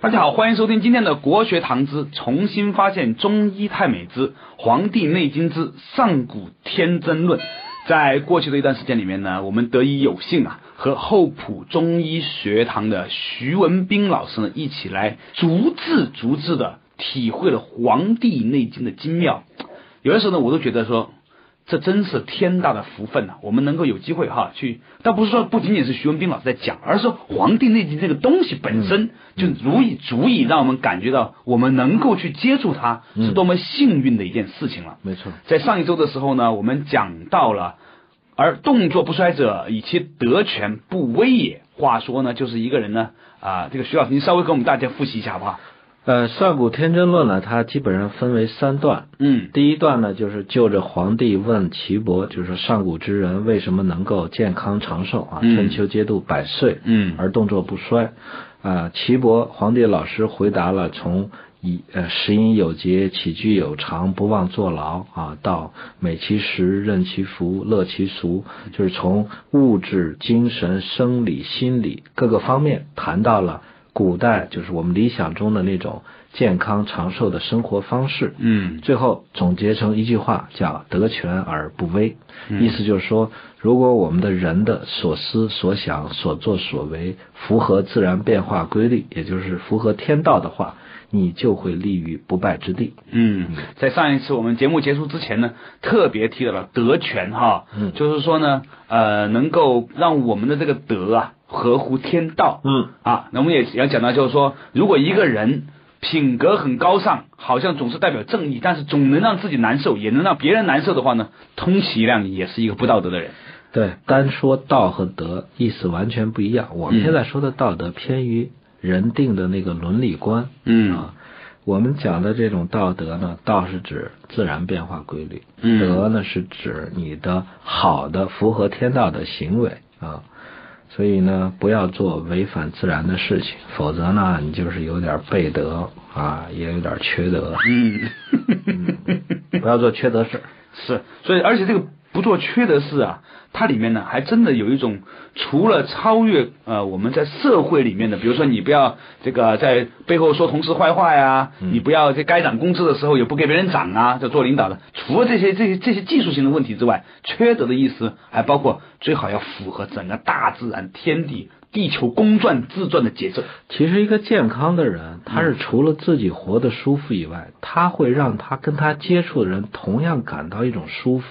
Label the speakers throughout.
Speaker 1: 大家好，欢迎收听今天的国学堂之重新发现中医太美之《黄帝内经之上古天真论》。在过去的一段时间里面呢，我们得以有幸啊，和厚朴中医学堂的徐文斌老师呢一起来逐字逐字的体会了《黄帝内经》的精妙。有的时候呢，我都觉得说。这真是天大的福分呐！我们能够有机会哈去，倒不是说不仅仅是徐文斌老师在讲，而是说《黄帝内经》这个东西本身就足以足以让我们感觉到，我们能够去接触它是多么幸运的一件事情了。
Speaker 2: 没错，
Speaker 1: 在上一周的时候呢，我们讲到了，而动作不衰者，以其德全不威也。话说呢，就是一个人呢，啊，这个徐老师，您稍微给我们大家复习一下好不好？
Speaker 2: 呃，上古天真论呢，它基本上分为三段。
Speaker 1: 嗯，
Speaker 2: 第一段呢，就是就着皇帝问岐伯，就是说上古之人为什么能够健康长寿啊？春秋皆度百岁，
Speaker 1: 嗯，
Speaker 2: 而动作不衰。啊，岐伯皇帝老师回答了，从以呃食饮有节，起居有常，不忘坐牢啊，到美其食，任其服，乐其俗，就是从物质、精神、生理、心理各个方面谈到了。古代就是我们理想中的那种健康长寿的生活方式。
Speaker 1: 嗯，
Speaker 2: 最后总结成一句话，叫“得全而不危”。意思就是说，如果我们的人的所思所想、所作所为符合自然变化规律，也就是符合天道的话，你就会立于不败之地。
Speaker 1: 嗯，在上一次我们节目结束之前呢，特别提到了德全哈，
Speaker 2: 嗯，
Speaker 1: 就是说呢，呃，能够让我们的这个德啊。合乎天道，
Speaker 2: 嗯
Speaker 1: 啊，那我们也要讲到，就是说，如果一个人品格很高尚，好像总是代表正义，但是总能让自己难受，也能让别人难受的话呢，通其量也是一个不道德的人。
Speaker 2: 对，单说道和德意思完全不一样。我们现在说的道德偏于人定的那个伦理观，
Speaker 1: 嗯
Speaker 2: 啊，我们讲的这种道德呢，道是指自然变化规律，
Speaker 1: 嗯
Speaker 2: 德呢是指你的好的符合天道的行为啊。所以呢，不要做违反自然的事情，否则呢，你就是有点背德啊，也有点缺德。
Speaker 1: 嗯，
Speaker 2: 不要做缺德事。
Speaker 1: 是，所以而且这个不做缺德事啊，它里面呢还真的有一种，除了超越呃我们在社会里面的，比如说你不要这个在背后说同事坏话呀，你不要在该涨工资的时候也不给别人涨啊，就做领导的，除了这些这些这些技术性的问题之外，缺德的意思还包括最好要符合整个大自然天地。地球公转自转的节奏。
Speaker 2: 其实，一个健康的人，他是除了自己活得舒服以外，他会让他跟他接触的人同样感到一种舒服。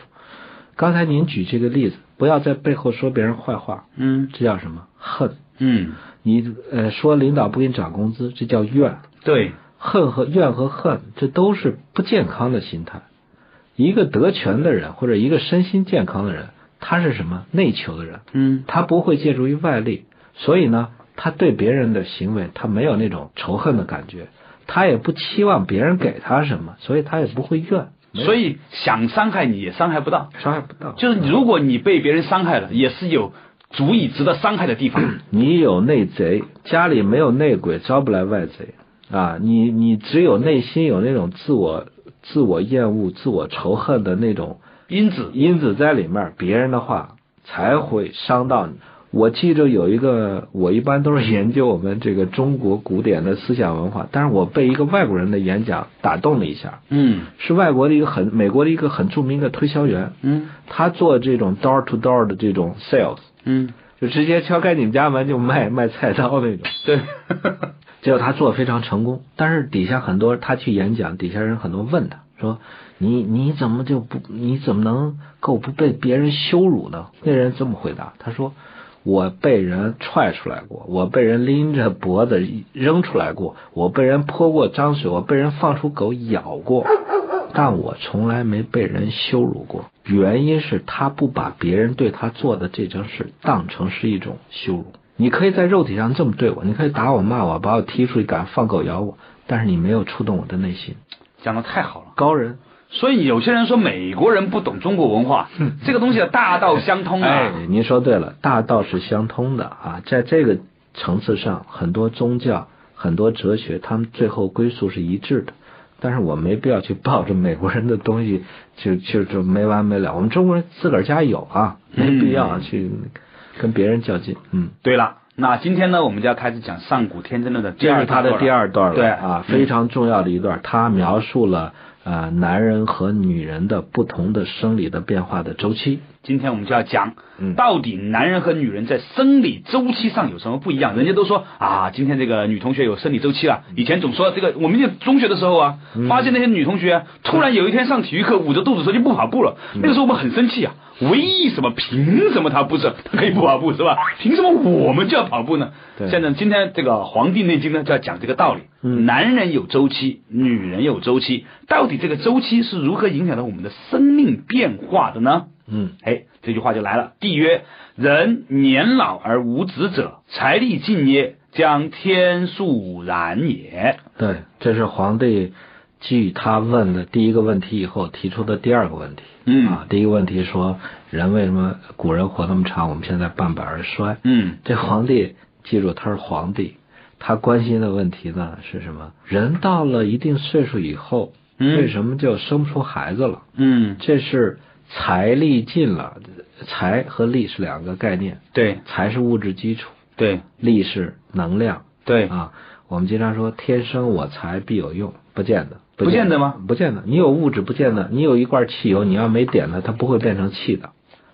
Speaker 2: 刚才您举这个例子，不要在背后说别人坏话，
Speaker 1: 嗯
Speaker 2: 这叫什么？恨。
Speaker 1: 嗯，
Speaker 2: 你呃说领导不给你涨工资，这叫怨。
Speaker 1: 对，
Speaker 2: 恨和怨和恨，这都是不健康的心态。一个得权的人，或者一个身心健康的人，他是什么？内求的人，
Speaker 1: 嗯
Speaker 2: 他不会借助于外力。所以呢，他对别人的行为，他没有那种仇恨的感觉，他也不期望别人给他什么，所以他也不会怨。
Speaker 1: 所以想伤害你也伤害不到，
Speaker 2: 伤害不到。
Speaker 1: 就是如果你被别人伤害了，也是有足以值得伤害的地方。
Speaker 2: 你有内贼，家里没有内鬼，招不来外贼啊！你你只有内心有那种自我自我厌恶、自我仇恨的那种
Speaker 1: 因子
Speaker 2: 因子在里面，别人的话才会伤到你。我记着有一个，我一般都是研究我们这个中国古典的思想文化，但是我被一个外国人的演讲打动了一下。
Speaker 1: 嗯
Speaker 2: 是外国的一个很美国的一个很著名的推销员，
Speaker 1: 嗯
Speaker 2: 他做这种 door to door 的这种 sales，
Speaker 1: 嗯，
Speaker 2: 就直接敲开你们家门就卖卖菜刀那种。
Speaker 1: 对，
Speaker 2: 结果他做的非常成功，但是底下很多他去演讲，底下人很多问他说：“你你怎么就不你怎么能够不被别人羞辱呢？”那人这么回答，他说。我被人踹出来过，我被人拎着脖子扔出来过，我被人泼过脏水，我被人放出狗咬过，但我从来没被人羞辱过。原因是他不把别人对他做的这件事当成是一种羞辱。你可以在肉体上这么对我，你可以打我、骂我，把我踢出去，敢放狗咬我，但是你没有触动我的内心。
Speaker 1: 讲的太好了，
Speaker 2: 高人。
Speaker 1: 所以有些人说美国人不懂中国文化，这个东西大道相通啊。
Speaker 2: 哎，您说对了，大道是相通的啊，在这个层次上，很多宗教、很多哲学，他们最后归宿是一致的。但是我没必要去抱着美国人的东西，就就就没完没了。我们中国人自个儿家有啊，没必要去跟别人较劲。嗯，
Speaker 1: 对了。那今天呢，我们就要开始讲上古天真论的第二
Speaker 2: 这是他的第二段了，
Speaker 1: 对
Speaker 2: 啊，非常重要的一段，他描述了呃男人和女人的不同的生理的变化的周期。
Speaker 1: 今天我们就要讲，
Speaker 2: 嗯
Speaker 1: 到底男人和女人在生理周期上有什么不一样？人家都说啊，今天这个女同学有生理周期了。以前总说这个，我们就中学的时候啊，
Speaker 2: 嗯
Speaker 1: 发现那些女同学突然有一天上体育课捂着肚子说就不跑步了，
Speaker 2: 嗯
Speaker 1: 那个时候我们很生气啊。为什么？凭什么他不是？他可以不跑步是吧？凭什么我们就要跑步呢？
Speaker 2: 对
Speaker 1: 现在今天这个《黄帝内经》呢就要讲这个道理。
Speaker 2: 嗯
Speaker 1: 男人有周期，女人有周期，到底这个周期是如何影响到我们的生命变化的呢？
Speaker 2: 嗯
Speaker 1: 哎，这句话就来了。帝曰：“人年老而无子者，财力尽也，将天数然也。
Speaker 2: 对，这是皇帝继他问的第一个问题以后提出的第二个问题。
Speaker 1: 嗯
Speaker 2: 啊，第一个问题说人为什么古人活那么长，我们现在半百而衰？
Speaker 1: 嗯
Speaker 2: 这皇帝记住他是皇帝，他关心的问题呢是什么？人到了一定岁数以后，
Speaker 1: 嗯
Speaker 2: 为什么就生不出孩子了？
Speaker 1: 嗯，
Speaker 2: 这是财力尽了，财和力是两个概念，
Speaker 1: 对
Speaker 2: 财是物质基础，
Speaker 1: 对
Speaker 2: 力是能量。
Speaker 1: 对，
Speaker 2: 啊，我们经常说天生我材必有用，不见得，
Speaker 1: 不见得吗？
Speaker 2: 不见得，你有物质不见得，你有一罐汽油，你要没点它，它不会变成气的，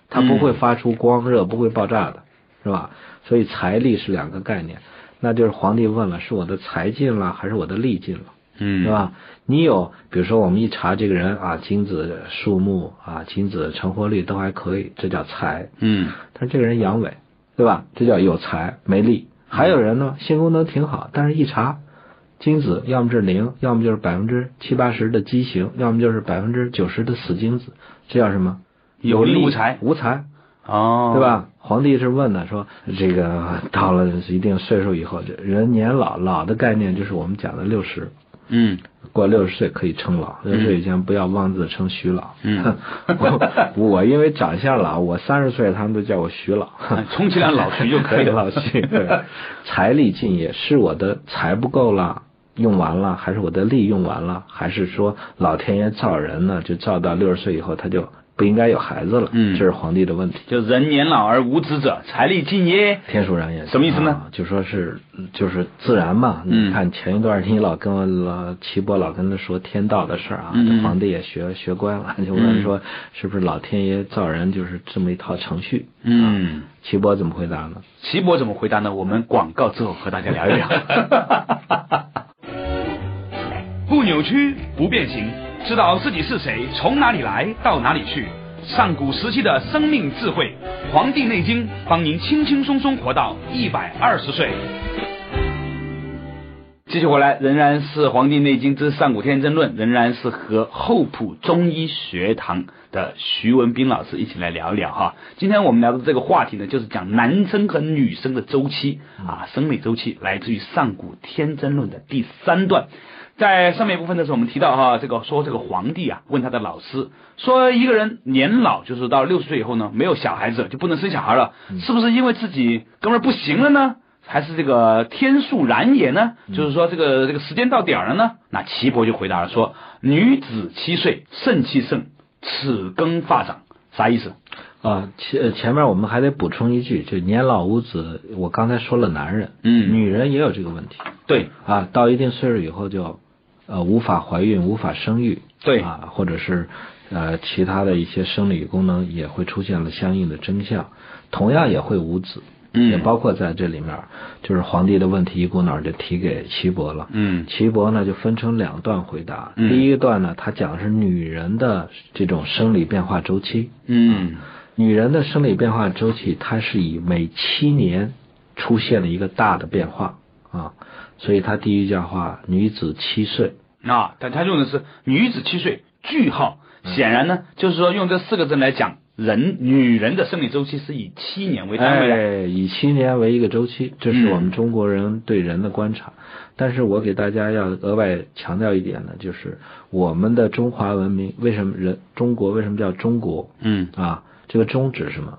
Speaker 2: 它不会发出光热，不会爆炸的，是吧？所以财力是两个概念，那就是皇帝问了，是我的财尽了，还是我的力尽了？
Speaker 1: 嗯，
Speaker 2: 是？吧？你有，比如说我们一查这个人啊，精子数目啊，精子成活率都还可以，这叫财。
Speaker 1: 嗯
Speaker 2: 但是这个人阳痿，对吧？这叫有财没力。还有人呢，性功能挺好，但是一查，精子要么是零，要么就是百分之七八十的畸形，要么就是百分之九十的死精子，这叫什么？
Speaker 1: 有利无才
Speaker 2: 无才，
Speaker 1: 哦，
Speaker 2: 对？吧？皇帝是问的，说这个到了一定岁数以后，这人年老，老的概念就是我们讲的六十，
Speaker 1: 嗯
Speaker 2: 过六十岁可以称老，六十岁以前不要妄自称徐老。
Speaker 1: 嗯
Speaker 2: 我我因为长相老，我三十岁他们都叫我徐老。
Speaker 1: 充其量老徐就可以了。
Speaker 2: 老徐，对，财力尽也是我的财不够了，用完了，还是我的力用完了，还是说老天爷造人呢，就造到六十岁以后他就不应该有孩子了？
Speaker 1: 嗯
Speaker 2: 这是皇帝的问题。
Speaker 1: 就人年老而无子者，财力尽耶。
Speaker 2: 天数然也
Speaker 1: 什么意思呢
Speaker 2: 啊就说是就是自然嘛。
Speaker 1: 嗯
Speaker 2: 你看前一段你老跟我老齐伯老跟他说天道的事儿啊，
Speaker 1: 嗯嗯
Speaker 2: 这皇帝也学学乖了，就问说是不是老天爷造人就是这么一套程序？
Speaker 1: 嗯，
Speaker 2: 齐伯怎么回答呢？
Speaker 1: 齐伯怎么回答呢？我们广告之后和大家聊一聊。不扭曲，不变形，知道自己是谁，从哪里来，到哪里去。上古时期的生命智慧，《黄帝内经》帮您轻轻松松活到一百二十岁。继续回来，仍然是《黄帝内经之上古天真论》，仍然是和厚朴中医学堂的徐文斌老师一起来聊一聊哈。今天我们聊的这个话题呢，就是讲男生和女生的周期啊，生理周期，来自于《上古天真论》的第三段。在上面一部分的时候，我们提到哈，这个说这个皇帝啊，问他的老师说，一个人年老，就是到六十岁以后呢，没有小孩子就不能生小孩了，是不是因为自己哥们儿不行了呢？还是这个天数然也呢？就是说这个这个时间到点儿了呢？那岐伯就回答了说：女子七岁，肾气盛，齿更发长，啥意思？
Speaker 2: 啊，前前面我们还得补充一句，就年老无子，我刚才说了男人，
Speaker 1: 嗯
Speaker 2: 女人也有这个问题
Speaker 1: 对
Speaker 2: 啊，到一定岁数以后就呃无法怀孕、无法生育，
Speaker 1: 对
Speaker 2: 啊，或者是呃其他的一些生理功能也会出现了相应的征象，同样也会无子，
Speaker 1: 嗯
Speaker 2: 也包括在这里面，就是皇帝的问题一股脑儿就提给岐伯了，
Speaker 1: 嗯。
Speaker 2: 岐伯呢就分成两段回答，
Speaker 1: 嗯
Speaker 2: 第一段呢他讲的是女人的这种生理变化周期，
Speaker 1: 嗯。
Speaker 2: 女人的生理变化周期，它是以每七年出现了一个大的变化啊，所以他第一句话，女子七岁，
Speaker 1: 啊，但他用的是女子七岁，句号。显然呢，就是说用这四个字来讲，人女人的生理周期是以七年为单位的。
Speaker 2: 哎，以七年为一个周期，这是
Speaker 1: 嗯
Speaker 2: 我们中国人对人的观察。但是我给大家要额外强调一点呢，就是我们的中华文明为什么人中国为什么叫中国
Speaker 1: 嗯，
Speaker 2: 啊？这个中指什么？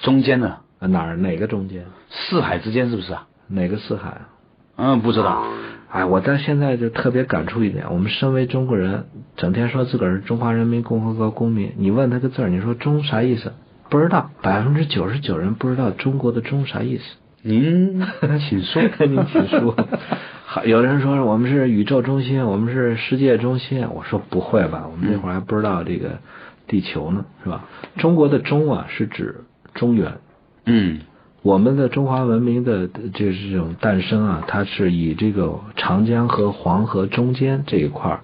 Speaker 1: 中间呢
Speaker 2: 啊哪儿哪个中间？
Speaker 1: 四海之间是不是啊？
Speaker 2: 哪个四海啊？
Speaker 1: 嗯，不知道。
Speaker 2: 哎，我到现在就特别感触一点，我们身为中国人，整天说自个儿是中华人民共和国公民，你问他个字儿，你说“中”啥意思？不知道，百分之九十九人不知道中国的“中”啥意思。
Speaker 1: 您请说，
Speaker 2: 您请说。好，有人说我们是宇宙中心，我们是世界中心。我说不会吧，我们那会儿还不知道这个地球呢，是吧？中国的中啊，是指中原。
Speaker 1: 嗯
Speaker 2: 我们的中华文明的就是这种诞生啊，它是以这个长江和黄河中间这一块儿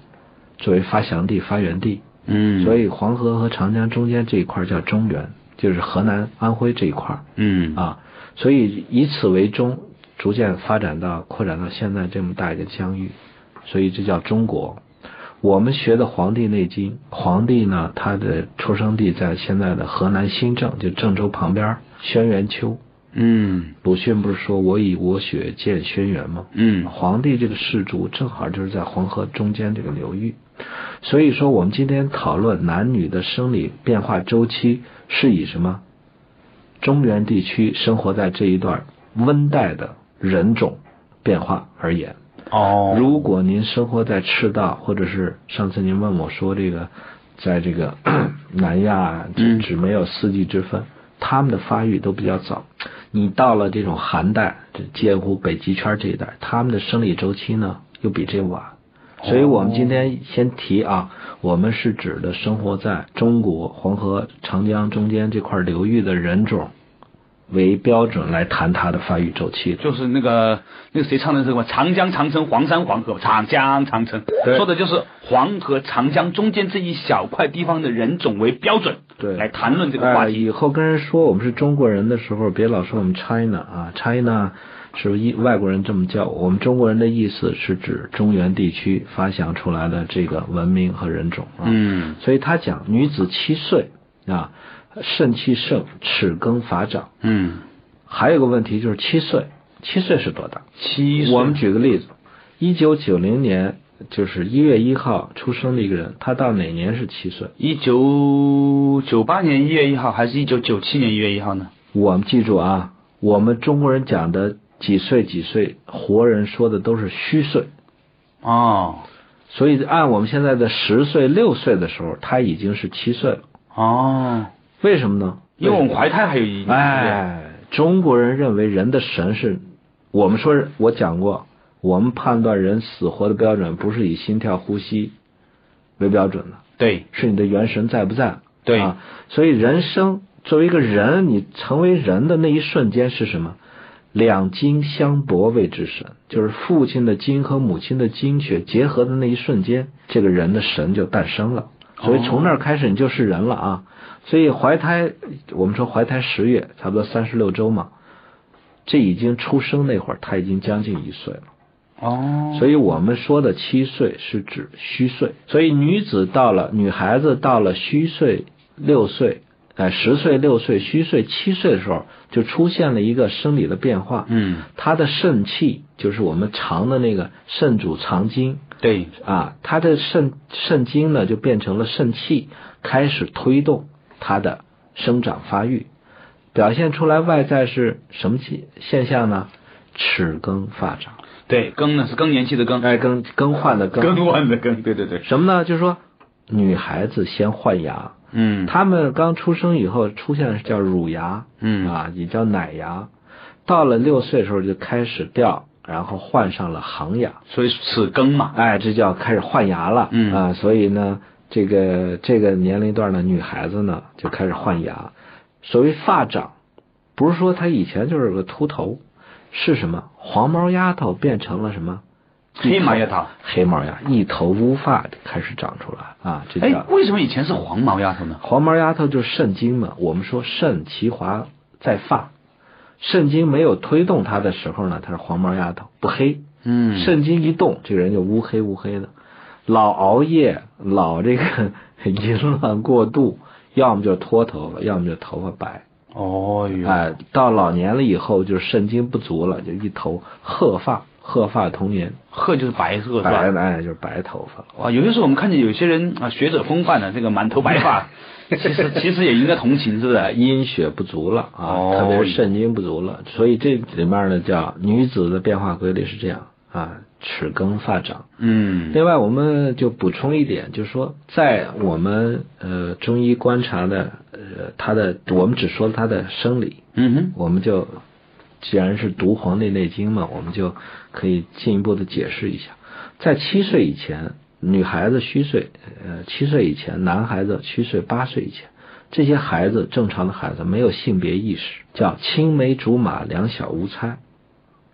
Speaker 2: 作为发祥地、发源地，
Speaker 1: 嗯，
Speaker 2: 所以黄河和长江中间这一块儿叫中原，就是河南、安徽这一块儿。
Speaker 1: 嗯。
Speaker 2: 啊，所以以此为中，逐渐发展到扩展到现在这么大一个疆域，所以这叫中国。我们学的《黄帝内经》，黄帝呢，他的出生地在现在的河南新郑，就郑州旁边轩辕丘。
Speaker 1: 嗯
Speaker 2: 鲁迅不是说我以我血荐轩辕吗？
Speaker 1: 嗯
Speaker 2: 皇帝这个氏族正好就是在黄河中间这个流域，所以说我们今天讨论男女的生理变化周期是以什么中原地区生活在这一段温带的人种变化而言。
Speaker 1: 哦，
Speaker 2: 如果您生活在赤道，或者是上次您问我说这个，在这个 南亚只没有四季之分，他们的发育都比较早。你到了这种寒带，这介乎北极圈这一带，他们的生理周期呢又比这晚。所以我们今天先提啊，我们是指的生活在中国黄河、长江中间这块流域的人种为标准来谈它的发育周期。
Speaker 1: 就是那个那个谁唱的是什么？长江长城黄山黄河，长江长城，说的就是黄河、长江中间这一小块地方的人种为标准，
Speaker 2: 对
Speaker 1: 来谈论这个话
Speaker 2: 哎，
Speaker 1: 题。
Speaker 2: 以后跟人说我们是中国人的时候，别老说我们 China 啊，China 是一外国人这么叫我，我们中国人的意思是指中原地区发祥出来的这个文明和人种啊。
Speaker 1: 嗯
Speaker 2: 所以他讲女子七岁啊，肾气盛，齿更发长。
Speaker 1: 嗯，
Speaker 2: 还有个问题就是七岁，七岁是多大？
Speaker 1: 七岁
Speaker 2: 我们举个例子，一九九零年就是一月一号出生的一个人，他到哪年是七岁？
Speaker 1: 一九九八年一月一号，还是一九九七年一月一号呢？
Speaker 2: 我们记住啊，我们中国人讲的几岁几岁，活人说的都是虚岁，
Speaker 1: 哦
Speaker 2: 所以按我们现在的十岁六岁的时候，他已经是七岁了。
Speaker 1: 哦，
Speaker 2: 为什么呢？
Speaker 1: 因为我们怀胎还有一
Speaker 2: 哎，中国人认为人的神是，我们说我讲过，我们判断人死活的标准不是以心跳、呼吸为标准的，
Speaker 1: 对
Speaker 2: 是你的元神在不在。
Speaker 1: 对
Speaker 2: 啊，所以人生作为一个人，你成为人的那一瞬间是什么？两精相搏谓之神，就是父亲的精和母亲的精血结合的那一瞬间，这个人的神就诞生了。所以从那儿开始你就是人了啊！所以怀胎，我们说怀胎十月，差不多三十六周嘛，这已经出生那会儿，他已经将近一岁了。
Speaker 1: 哦，
Speaker 2: 所以我们说的七岁是指虚岁，所以女子到了女孩子到了虚岁六岁，哎十岁六岁虚岁七岁的时候，就出现了一个生理的变化。
Speaker 1: 嗯。
Speaker 2: 她的肾气就是我们肠的那个肾主藏精。
Speaker 1: 对。
Speaker 2: 啊，她的肾肾精呢就变成了肾气，开始推动她的生长发育，表现出来外在是什么现现象呢？齿更发长。
Speaker 1: 对，更呢是更年期的更，
Speaker 2: 哎，更更换的更。
Speaker 1: 更换的更，对对对，
Speaker 2: 什么呢？就是说，女孩子先换牙，
Speaker 1: 嗯。
Speaker 2: 她们刚出生以后出现的是叫乳牙，
Speaker 1: 嗯。
Speaker 2: 啊，也叫奶牙，到了六岁的时候就开始掉，然后换上了恒牙，
Speaker 1: 所以齿更嘛，
Speaker 2: 哎，这叫开始换牙了，
Speaker 1: 嗯。
Speaker 2: 啊，所以呢，这个这个年龄段的女孩子呢就开始换牙，所谓发长，不是说她以前就是个秃头，是什么？黄毛丫头变成了什么？
Speaker 1: 黑毛丫头。
Speaker 2: 黑毛丫，一头乌发开始长出来啊，这
Speaker 1: 哎
Speaker 2: 叫，
Speaker 1: 为什么以前是黄毛丫头呢？
Speaker 2: 黄毛丫头就是肾精嘛。我们说肾其华在发，肾精没有推动它的时候呢，它是黄毛丫头，不黑。
Speaker 1: 嗯
Speaker 2: 肾精一动，这个人就乌黑乌黑的，老熬夜，老这个 淫乱过度，要么就脱头发，要么就头发白。
Speaker 1: 哦哟，
Speaker 2: 哎，到老年了以后，就是肾精不足了，就一头褐发，褐发童颜，
Speaker 1: 褐就是白色？
Speaker 2: 白的哎就是白头发。
Speaker 1: 哇，有些时候我们看见有些人啊，学者风范的这个满头白发，其实其实也应该同情，是不是？
Speaker 2: 阴血不足了啊，
Speaker 1: 哦
Speaker 2: 特别是肾精不足了，所以这里面呢叫女子的变化规律是这样啊，齿根发长。
Speaker 1: 嗯
Speaker 2: 另外，我们就补充一点，就是说，在我们呃中医观察的呃它的，我们只说它的生理，
Speaker 1: 嗯哼，
Speaker 2: 我们就既然是读《黄帝内经》嘛，我们就可以进一步的解释一下，在七岁以前，女孩子虚岁，呃，七岁以前，男孩子虚岁八岁以前，这些孩子正常的孩子没有性别意识，叫青梅竹马，两小无猜。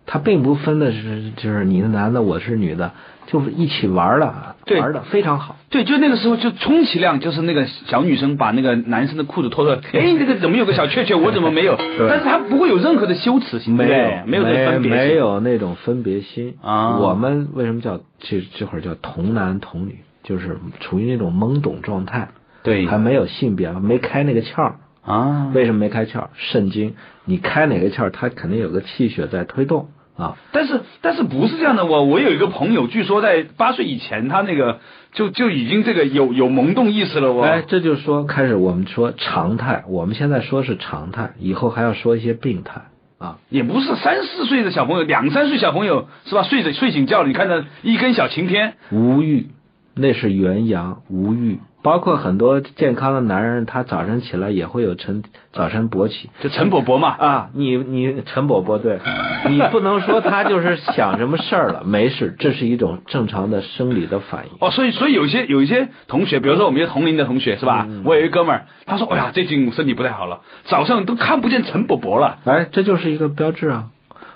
Speaker 2: 他并不分的是，就是你是男的，我是女的，就是一起玩了，
Speaker 1: 对
Speaker 2: 玩的非常好。
Speaker 1: 对，就那个时候，就充其量就是那个小女生把那个男生的裤子脱出来，哎，这个怎么有个小雀雀，我怎么没有？但是他不会有任何的羞耻心，没有？没有这个分别心，
Speaker 2: 没有那种分别心
Speaker 1: 啊
Speaker 2: 我们为什么叫这这会儿叫童男童女？就是处于那种懵懂状态，
Speaker 1: 对
Speaker 2: 还没有性别，没开那个窍。
Speaker 1: 啊，
Speaker 2: 为什么没开窍？肾经，你开哪个窍儿，它肯定有个气血在推动啊。
Speaker 1: 但是但是不是这样的，我我有一个朋友，据说在八岁以前，他那个就就已经这个有有萌动意识了，我
Speaker 2: 哎，这就是说，开始我们说常态，我们现在说是常态，以后还要说一些病态啊。
Speaker 1: 也不是三四岁的小朋友，两三岁小朋友是吧？睡着睡醒觉了，你看到一根小晴天，
Speaker 2: 无欲，那是元阳无欲。包括很多健康的男人，他早晨起来也会有晨早晨勃起
Speaker 1: 就陈伯伯嘛，
Speaker 2: 啊。你你陈伯伯对，你不能说他就是想什么事儿了，没事，这是一种正常的生理的反应。
Speaker 1: 哦，所以所以有一些有一些同学，比如说我们一些同龄的同学是吧？我有一个哥们儿，他说，哎呀，最近身体不太好了，早上都看不见陈伯伯了。
Speaker 2: 哎，这就是一个标志啊。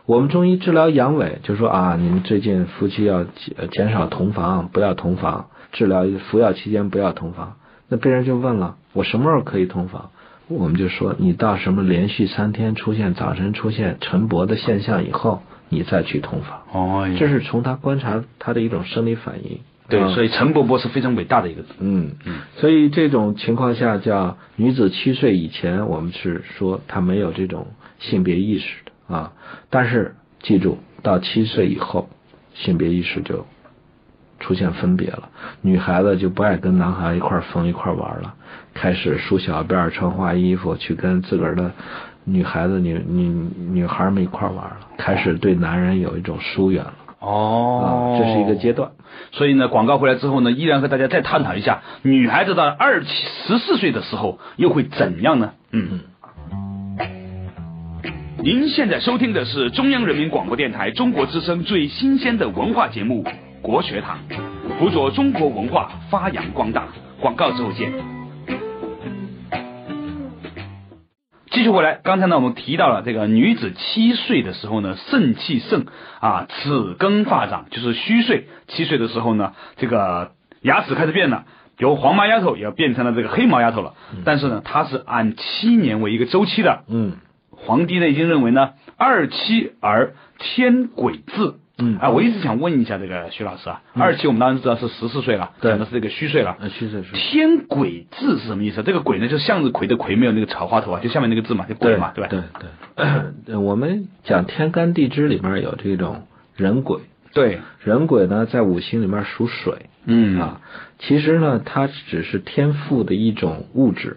Speaker 2: 我们中医治疗阳痿，就说啊，你们最近夫妻要减减少同房，不要同房，治疗服药期间不要同房。那病人就问了，我什么时候可以同房？我们就说，你到什么连续三天出现早晨出现晨勃的现象以后，你再去同房。
Speaker 1: 哦
Speaker 2: 这是从他观察他的一种生理反应。
Speaker 1: 对，
Speaker 2: 啊
Speaker 1: 所以陈伯伯是非常伟大的一个嗯。
Speaker 2: 嗯，所以这种情况下叫女子七岁以前，我们是说她没有这种性别意识的啊。但是记住，到七岁以后，性别意识就出现分别了。女孩子就不爱跟男孩一块儿疯一块玩了，开始梳小辫儿、穿花衣服，去跟自个儿的女孩子、女女女孩们一块玩了，开始对男人有一种疏远了
Speaker 1: 哦
Speaker 2: 啊。这是一个阶段。
Speaker 1: 所以呢，广告回来之后呢，依然和大家再探讨一下，女孩子到二七十四岁的时候又会怎样呢？嗯。您现在收听的是中央人民广播电台中国之声最新鲜的文化节目《国学堂》，辅佐中国文化发扬光大。广告之后见。继续回来，刚才呢我们提到了这个女子七岁的时候呢，肾气盛啊，齿根发长，就是虚岁。七岁的时候呢，这个牙齿开始变了，由黄毛丫头也变成了这个黑毛丫头了。但是呢，它是按七年为一个周期的。
Speaker 2: 嗯《
Speaker 1: 黄帝内经》认为呢，二七而天癸至。
Speaker 2: 嗯
Speaker 1: 啊，我一直想问一下这个徐老师啊，二期我们当然知道是十四岁了，
Speaker 2: 对
Speaker 1: 讲的是这个虚岁了。
Speaker 2: 呃，虚岁是。
Speaker 1: 天鬼字是什么意思？这个鬼呢，就向日葵的葵，没有那个草花头啊，就下面那个字嘛，就鬼嘛，对吧？
Speaker 2: 对对对，我们讲天干地支里面有这种人鬼，
Speaker 1: 对，
Speaker 2: 人鬼呢在五行里面属水
Speaker 1: 嗯
Speaker 2: 啊，其实呢它只是天赋的一种物质，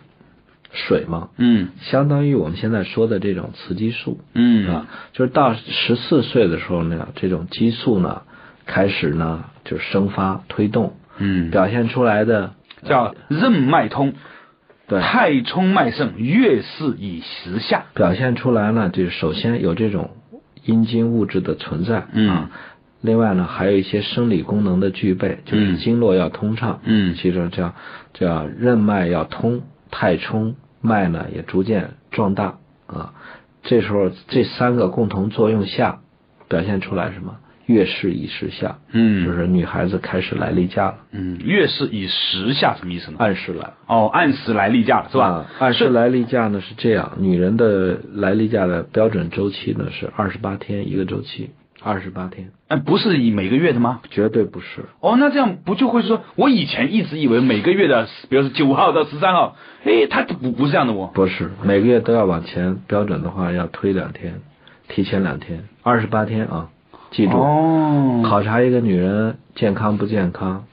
Speaker 2: 水嘛，
Speaker 1: 嗯。
Speaker 2: 相当于我们现在说的这种雌激素
Speaker 1: 嗯。
Speaker 2: 啊，就是到十四岁的时候呢，这种激素呢开始呢就生发推动，
Speaker 1: 嗯，
Speaker 2: 表现出来的
Speaker 1: 叫任脉通，
Speaker 2: 对。
Speaker 1: 太冲脉盛，月事以时下。
Speaker 2: 表现出来呢，就是首先有这种阴茎物质的存在，
Speaker 1: 嗯。
Speaker 2: 啊，另外呢还有一些生理功能的具备，就是
Speaker 1: 嗯
Speaker 2: 经络要通畅，
Speaker 1: 嗯。
Speaker 2: 其中叫叫任脉要通，太冲脉呢也逐渐壮大啊，这时候这三个共同作用下，表现出来什么？月事以时下，
Speaker 1: 嗯
Speaker 2: 就是女孩子开始来例假了，
Speaker 1: 嗯，月事以时下什么意思呢？
Speaker 2: 按时来。
Speaker 1: 哦，按时来例假了是吧
Speaker 2: 啊？按时来例假呢是这样，女人的来例假的标准周期呢是二十八天一个周期，二十八天，
Speaker 1: 哎，不是以每个月的吗？
Speaker 2: 绝对不是。
Speaker 1: 哦，那这样不就会说，我以前一直以为每个月的，比如说九号到十三号，哎，他不不是这样的哦。
Speaker 2: 不是每个月都要往前，标准的话要推两天，提前两天，二十八天啊，记住。
Speaker 1: 哦，
Speaker 2: 考察一个女人健康不健康，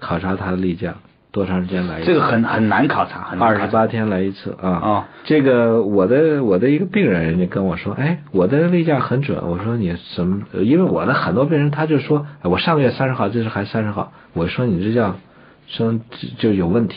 Speaker 2: 考察她的例假多长时间来一次？
Speaker 1: 这个很很难考察，很难
Speaker 2: 二十八天来一次啊。
Speaker 1: 啊
Speaker 2: 这个我的我的一个病人，人家跟我说，哎，我的例假很准。我说你什么？呃因为我的很多病人他就说，哎我上个月三十号，这是还三十号。我说你这叫生就就有问题。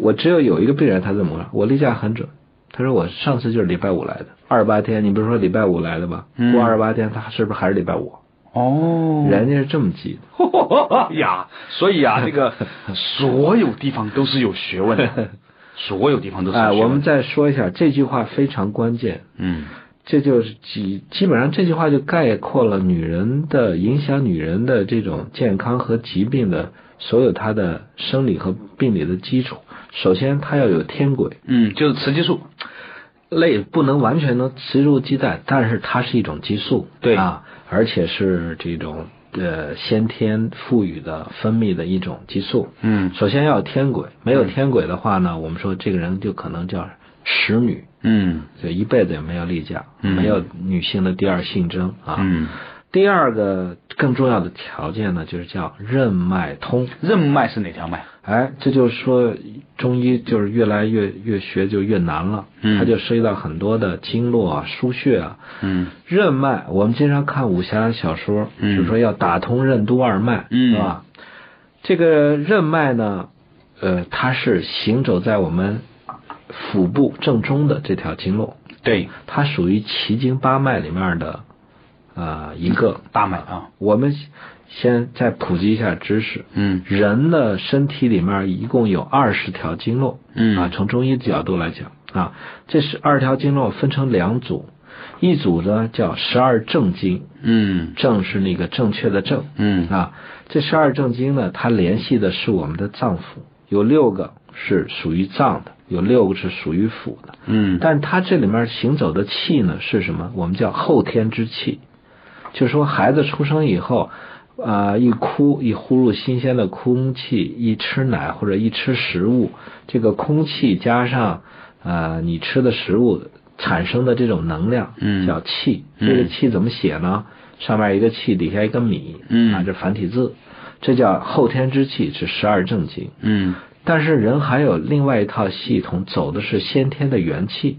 Speaker 2: 我只有有一个病人他这么说，我例假很准，他说我上次就是礼拜五来的，二十八天，你不是说礼拜五来的吗？
Speaker 1: 嗯
Speaker 2: 过二十八天，他是不是还是礼拜五？
Speaker 1: 哦
Speaker 2: 人家是这么记的。
Speaker 1: 呀，所以啊，这个所有地方都是有学问的，所有地方都是
Speaker 2: 哎。我们再说一下这句话非常关键，
Speaker 1: 嗯
Speaker 2: 这就是基基本上这句话就概括了女人的影响女人的这种健康和疾病的所有她的生理和病理的基础。首先，她要有天轨，
Speaker 1: 嗯，就是雌激素。
Speaker 2: 类不能完全能雌入鸡蛋，但是它是一种激素，
Speaker 1: 对
Speaker 2: 啊，而且是这种呃先天赋予的分泌的一种激素。
Speaker 1: 嗯
Speaker 2: 首先要有天轨，没有天轨的话呢，我们说这个人就可能叫使女，
Speaker 1: 嗯
Speaker 2: 就一辈子也没有例假，
Speaker 1: 嗯
Speaker 2: 没有女性的第二性征啊。
Speaker 1: 嗯，
Speaker 2: 第二个更重要的条件呢，就是叫任脉通。
Speaker 1: 任脉是哪条脉？
Speaker 2: 哎，这就是说中医就是越来越越学就越难了，
Speaker 1: 嗯
Speaker 2: 它就涉及到很多的经络啊、腧穴啊。
Speaker 1: 嗯
Speaker 2: 任脉，我们经常看武侠小说，
Speaker 1: 嗯
Speaker 2: 就说要打通任督二脉，
Speaker 1: 嗯
Speaker 2: 是吧？这个任脉呢，呃，它是行走在我们腹部正中的这条经络，
Speaker 1: 对，
Speaker 2: 它属于奇经八脉里面的呃一个。
Speaker 1: 大脉啊。
Speaker 2: 我们先再普及一下知识，
Speaker 1: 嗯
Speaker 2: 人的身体里面一共有二十条经络，
Speaker 1: 嗯。
Speaker 2: 啊，从中医角度来讲啊，这是二条经络分成两组，一组呢叫十二正经，
Speaker 1: 嗯。
Speaker 2: 正是那个正确的正。
Speaker 1: 嗯。
Speaker 2: 啊，这十二正经呢，它联系的是我们的脏腑，有六个是属于脏的，有六个是属于腑的，
Speaker 1: 嗯。
Speaker 2: 但它这里面行走的气呢是什么？我们叫后天之气，就是说孩子出生以后，啊、一哭一呼入新鲜的空气，一吃奶或者一吃食物，这个空气加上呃你吃的食物产生的这种能量，
Speaker 1: 嗯
Speaker 2: 叫气。
Speaker 1: 嗯
Speaker 2: 这个气怎么写呢？上面一个气，底下一个米，
Speaker 1: 嗯
Speaker 2: 啊，这繁体字，这叫后天之气，是十二正经。
Speaker 1: 嗯
Speaker 2: 但是人还有另外一套系统，走的是先天的元气，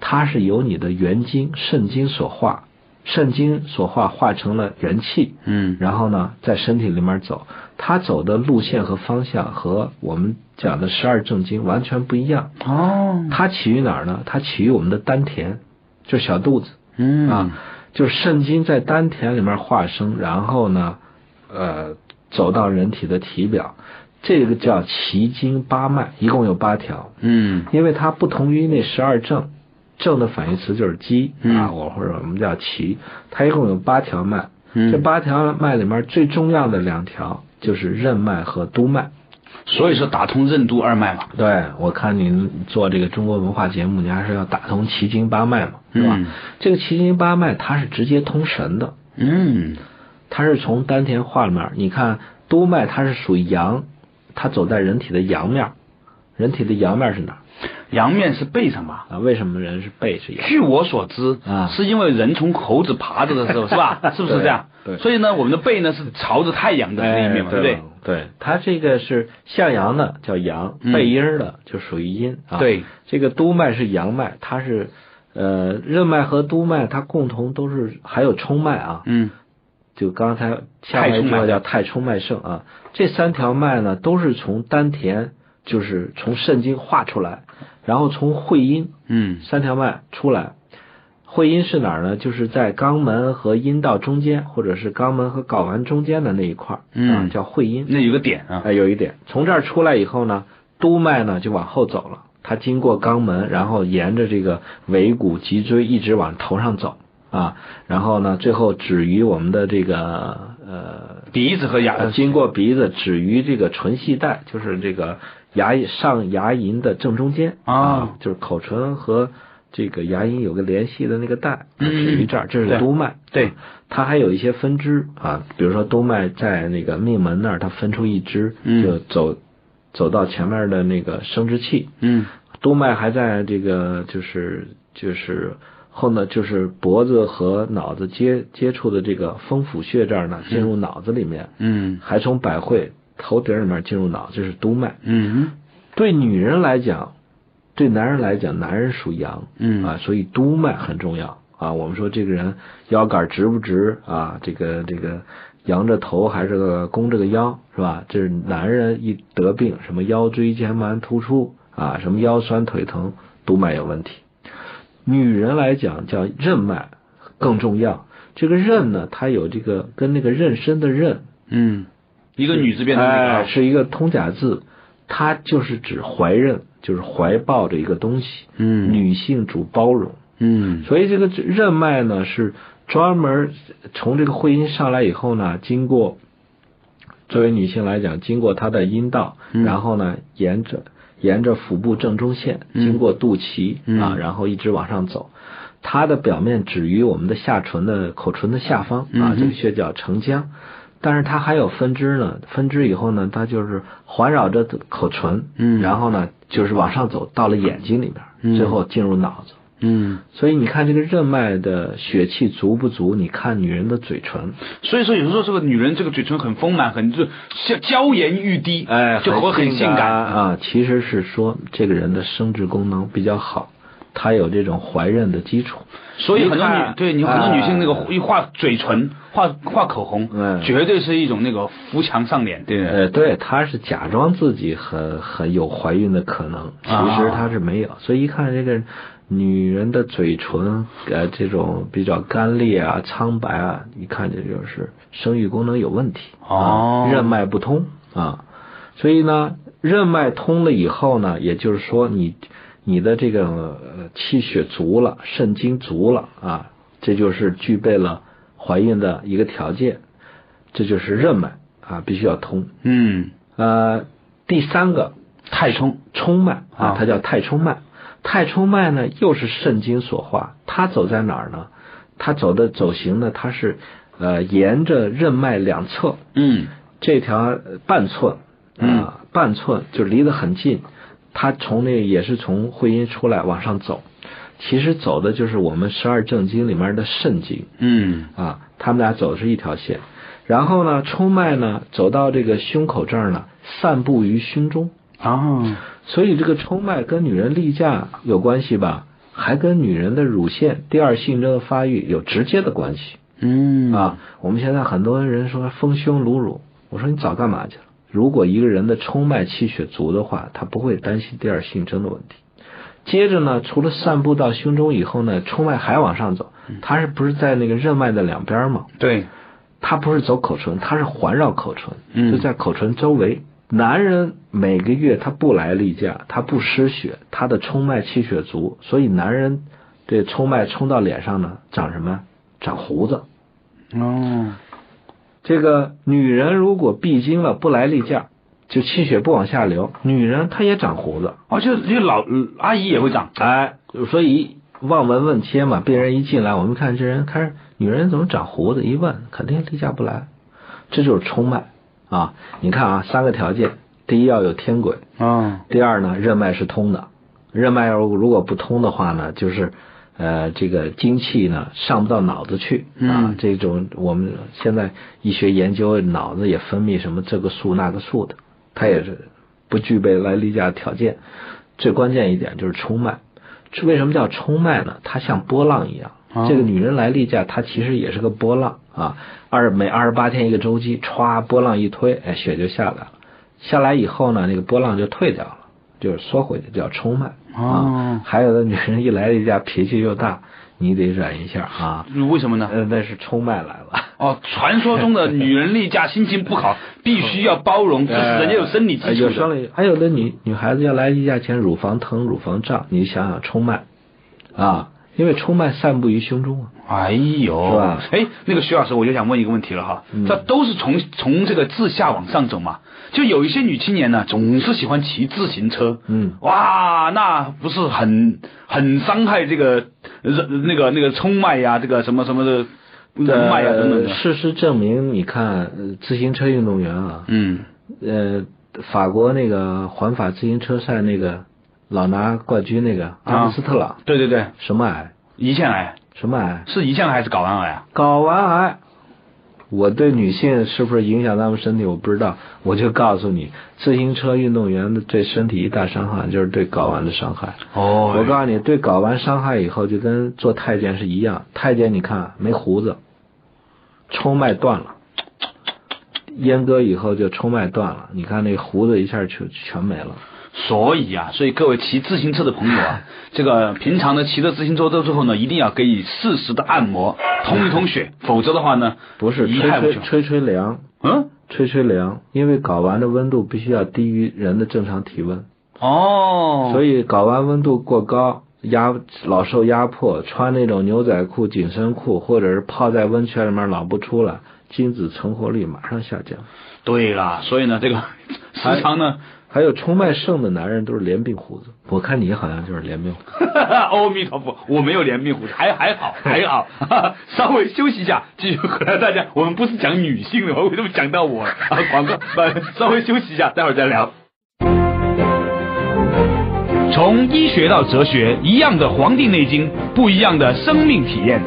Speaker 2: 它是由你的元精、肾精所化，肾经所化化成了元气，
Speaker 1: 嗯。
Speaker 2: 然后呢在身体里面走，它走的路线和方向和我们讲的十二正经完全不一样。
Speaker 1: 哦。
Speaker 2: 它起于哪儿呢？它起于我们的丹田，就是小肚子。
Speaker 1: 嗯。
Speaker 2: 啊，就是肾经在丹田里面化生，然后呢，呃，走到人体的体表，这个叫奇经八脉，一共有八条，
Speaker 1: 嗯。
Speaker 2: 因为它不同于那十二正，正的反义词就是奇
Speaker 1: 嗯。
Speaker 2: 啊，我或者我们叫奇，它一共有八条脉，
Speaker 1: 嗯。
Speaker 2: 这八条脉里面最重要的两条就是任脉和督脉。
Speaker 1: 所以说打通任督二脉嘛。
Speaker 2: 对，我看您做这个中国文化节目，您还是要打通奇经八脉嘛，是吧？
Speaker 1: 嗯
Speaker 2: 这个奇经八脉它是直接通神的，
Speaker 1: 嗯。
Speaker 2: 它是从丹田画里面，你看督脉它是属于阳，它走在人体的阳面，人体的阳面是哪儿
Speaker 1: 阳面是背上吧？
Speaker 2: 啊？为什么人是背是阳？
Speaker 1: 据我所知
Speaker 2: 啊
Speaker 1: 是因为人从猴子爬着的时候，是吧？是不是这样？
Speaker 2: 对对
Speaker 1: 所以呢，我们的背呢是朝着太阳的那一面嘛，对不对？
Speaker 2: 对，它这个是向阳的叫阳，
Speaker 1: 嗯
Speaker 2: 背阴的就属于阴啊。
Speaker 1: 对，
Speaker 2: 这个督脉是阳脉，它是呃任脉和督脉，它共同都是还有冲脉啊。
Speaker 1: 嗯
Speaker 2: 就刚才下面一句话叫太冲脉盛啊，这三条脉呢都是从丹田，就是从肾经化出来，然后从会阴
Speaker 1: 嗯
Speaker 2: 三条脉出来。会阴是哪儿呢？就是在肛门和阴道中间，或者是肛门和睾丸中间的那一块儿、
Speaker 1: 嗯
Speaker 2: 啊，叫会阴。
Speaker 1: 那有个点啊。
Speaker 2: 哎，有一点，从这儿出来以后呢，督脉呢就往后走了，它经过肛门，然后沿着这个尾骨、脊椎一直往头上走啊，然后呢，最后止于我们的这个呃，
Speaker 1: 鼻子和牙
Speaker 2: 呃经过鼻子止于这个唇系带，就是这个牙上牙龈的正中间
Speaker 1: 啊。
Speaker 2: 就是口唇和这个牙龈有个联系的那个带，
Speaker 1: 嗯
Speaker 2: 止于这儿，这是督脉。
Speaker 1: 对，
Speaker 2: 它还有一些分支啊，比如说督脉在那个命门那儿，它分出一支，
Speaker 1: 嗯。
Speaker 2: 就走走到前面的那个生殖器。
Speaker 1: 嗯。
Speaker 2: 督脉还在这个就是就是后呢，就是脖子和脑子接接触的这个风府穴这儿呢，进入脑子里面，
Speaker 1: 嗯。
Speaker 2: 还从百会头顶里面进入脑，这是督脉。
Speaker 1: 嗯
Speaker 2: 对女人来讲，对男人来讲，男人属阳，
Speaker 1: 嗯
Speaker 2: 啊，所以督脉很重要啊。我们说这个人腰杆直不直啊？这个这个扬着头还是个弓着个腰是吧？这是男人一得病，什么腰椎间盘突出啊，什么腰酸腿疼，督脉有问题女人来讲叫任脉更重要。这个任呢，它有这个跟那个妊娠的妊，
Speaker 1: 嗯，一个女字变
Speaker 2: 成
Speaker 1: 女
Speaker 2: 是一个通假字，它就是指怀妊，就是怀抱着一个东西。
Speaker 1: 嗯。
Speaker 2: 女性主包容，
Speaker 1: 嗯。
Speaker 2: 所以这个任脉呢是专门从这个会阴上来以后呢，经过作为女性来讲，经过她的阴道，
Speaker 1: 嗯。
Speaker 2: 然后呢沿着沿着腹部正中线，
Speaker 1: 嗯。
Speaker 2: 经过肚脐、
Speaker 1: 嗯。
Speaker 2: 啊，然后一直往上走。它的表面止于我们的下唇的口唇的下方啊，这个穴叫承浆。但是它还有分支呢，分支以后呢，它就是环绕着口唇，
Speaker 1: 嗯
Speaker 2: 然后呢就是往上走，到了眼睛里边，
Speaker 1: 嗯
Speaker 2: 最后进入脑子。
Speaker 1: 嗯，
Speaker 2: 所以你看这个任脉的血气足不足？你看女人的嘴唇，
Speaker 1: 所以说有时候这个女人这个嘴唇很丰满，很就像娇颜欲滴，
Speaker 2: 哎，
Speaker 1: 就会很性感
Speaker 2: 啊。其实是说这个人的生殖功能比较好，她有这种怀孕的基础。
Speaker 1: 所以很多女对你很多女性那个
Speaker 2: 哎
Speaker 1: 一画嘴唇、画画口红，
Speaker 2: 嗯
Speaker 1: 绝对是一种那个扶墙上脸，对对？
Speaker 2: 呃，对，她是假装自己很很有怀孕的可能，其
Speaker 1: 啊
Speaker 2: 实她是没有。所以一看这个女人的嘴唇，呃，这种比较干裂啊、苍白啊，一看这就是生育功能有问题。
Speaker 1: 哦
Speaker 2: 啊，任脉不通啊，所以呢，任脉通了以后呢，也就是说你你的这个呃气血足了，肾精足了啊，这就是具备了怀孕的一个条件，这就是任脉啊，必须要通。
Speaker 1: 嗯，
Speaker 2: 呃，第三个
Speaker 1: 太冲，
Speaker 2: 冲脉
Speaker 1: 啊
Speaker 2: 啊，它叫太冲脉。太冲脉呢，又是肾经所化，它走在哪儿呢？它走的走行呢，它是呃沿着任脉两侧，
Speaker 1: 嗯
Speaker 2: 这条呃半寸啊、半寸就离得很近，它从那也是从会阴出来往上走，其实走的就是我们十二正经里面的肾经
Speaker 1: 嗯
Speaker 2: 啊，他们俩走的是一条线。然后呢，冲脉呢走到这个胸口这儿呢，散布于胸中，
Speaker 1: 啊，
Speaker 2: 所以这个冲脉跟女人例假有关系吧，还跟女人的乳腺第二性征的发育有直接的关系。
Speaker 1: 嗯
Speaker 2: 啊，我们现在很多人说丰胸乳乳，我说你早干嘛去了？如果一个人的冲脉气血足的话，他不会担心第二性征的问题。接着呢，除了散布到胸中以后呢，冲脉还往上走，它是不是在那个任脉的两边嘛？
Speaker 1: 对，
Speaker 2: 它不是走口唇，它是环绕口唇，
Speaker 1: 嗯
Speaker 2: 就在口唇周围。男人每个月他不来例假，他不失血，他的冲脉气血足，所以男人这冲脉冲到脸上呢，长什么？长胡子。
Speaker 1: 哦，
Speaker 2: 这个女人如果闭经了不来例假，就气血不往下流，女人她也长胡子，
Speaker 1: 哦，就就老阿姨也会长，
Speaker 2: 哎，所以望闻问切嘛，病人一进来，我们看这人开始女人怎么长胡子，一问肯定例假不来，这就是冲脉啊。你看啊，三个条件，第一要有天癸，
Speaker 1: 啊，
Speaker 2: 第二呢任脉是通的，任脉如如果不通的话呢，就是呃这个精气呢上不到脑子去啊
Speaker 1: 嗯，
Speaker 2: 这种我们现在医学研究脑子也分泌什么这个素那个素的，它也是不具备来例假的条件。最关键一点就是冲脉，这为什么叫冲脉呢？它像波浪一样。
Speaker 1: 哦
Speaker 2: 这个女人来例假，它其实也是个波浪啊，二每二十八天一个周期，歘波浪一推，哎，血就下来了。下来以后呢，那个波浪就退掉了，就是缩回去，叫冲脉啊
Speaker 1: 哦。
Speaker 2: 还有的女人一来例假脾气又大，你得忍一下啊。
Speaker 1: 为什么呢？
Speaker 2: 呃，那是冲脉来了。
Speaker 1: 哦，传说中的女人例假心情不好，必须要包容，这是人家有生理基
Speaker 2: 呃
Speaker 1: 础的。
Speaker 2: 有生理，还有的女女孩子要来例假前乳房疼、乳房胀，你想想冲脉啊，因为冲脉散布于胸中啊。
Speaker 1: 哎呦，
Speaker 2: 是吧？
Speaker 1: 哎，那个徐老师，我就想问一个问题了哈，
Speaker 2: 嗯
Speaker 1: 这都是从从这个自下往上走嘛？就有一些女青年呢，总是喜欢骑自行车，
Speaker 2: 嗯
Speaker 1: 哇，那不是很很伤害这个人那个那个冲脉呀，这个什么什么的人脉呀等等的。
Speaker 2: 呃事实证明，你看呃自行车运动员啊，
Speaker 1: 嗯，
Speaker 2: 呃，法国那个环法自行车赛那个老拿冠军那个阿姆斯特朗，
Speaker 1: 对对对，
Speaker 2: 什么癌？
Speaker 1: 胰腺癌
Speaker 2: 什么癌？
Speaker 1: 是胰腺癌还是睾丸癌啊？
Speaker 2: 睾丸癌。我对女性是不是影响她们身体我不知道，我就告诉你，自行车运动员的对身体一大伤害就是对睾丸的伤害。
Speaker 1: 哦
Speaker 2: 我告诉你，对睾丸伤害以后就跟做太监是一样，太监你看没胡子，冲脉断了，阉割以后就冲脉断了，你看那胡子一下全全没了。
Speaker 1: 所以啊，所以各位骑自行车的朋友啊，这个平常呢骑着自行车之后呢，一定要给予适时的按摩，通一通血，否则的话呢，
Speaker 2: 不是吹
Speaker 1: 一害不穷。
Speaker 2: 吹吹吹凉，
Speaker 1: 嗯，
Speaker 2: 吹吹凉，因为睾丸的温度必须要低于人的正常体温，
Speaker 1: 哦，
Speaker 2: 所
Speaker 1: 以
Speaker 2: 以睾丸温度过高，压老受压迫，穿那种牛仔裤、紧身裤，或者是泡在温泉里面老不出来，精子成活率马上下降。
Speaker 1: 对啦，所以呢，这个时常呢，
Speaker 2: 还有冲脉盛的男人都是连鬓胡子，我看你好像就是连鬓胡子。
Speaker 1: 阿弥陀佛，我没有连鬓胡子，还还好还好，稍微休息一下，继续回来。大家，我们不是讲女性的，为什么讲到我 啊？广告，不，稍微休息一下，待会儿再聊。从医学到哲学，一样的《黄帝内经》，不一样的生命体验。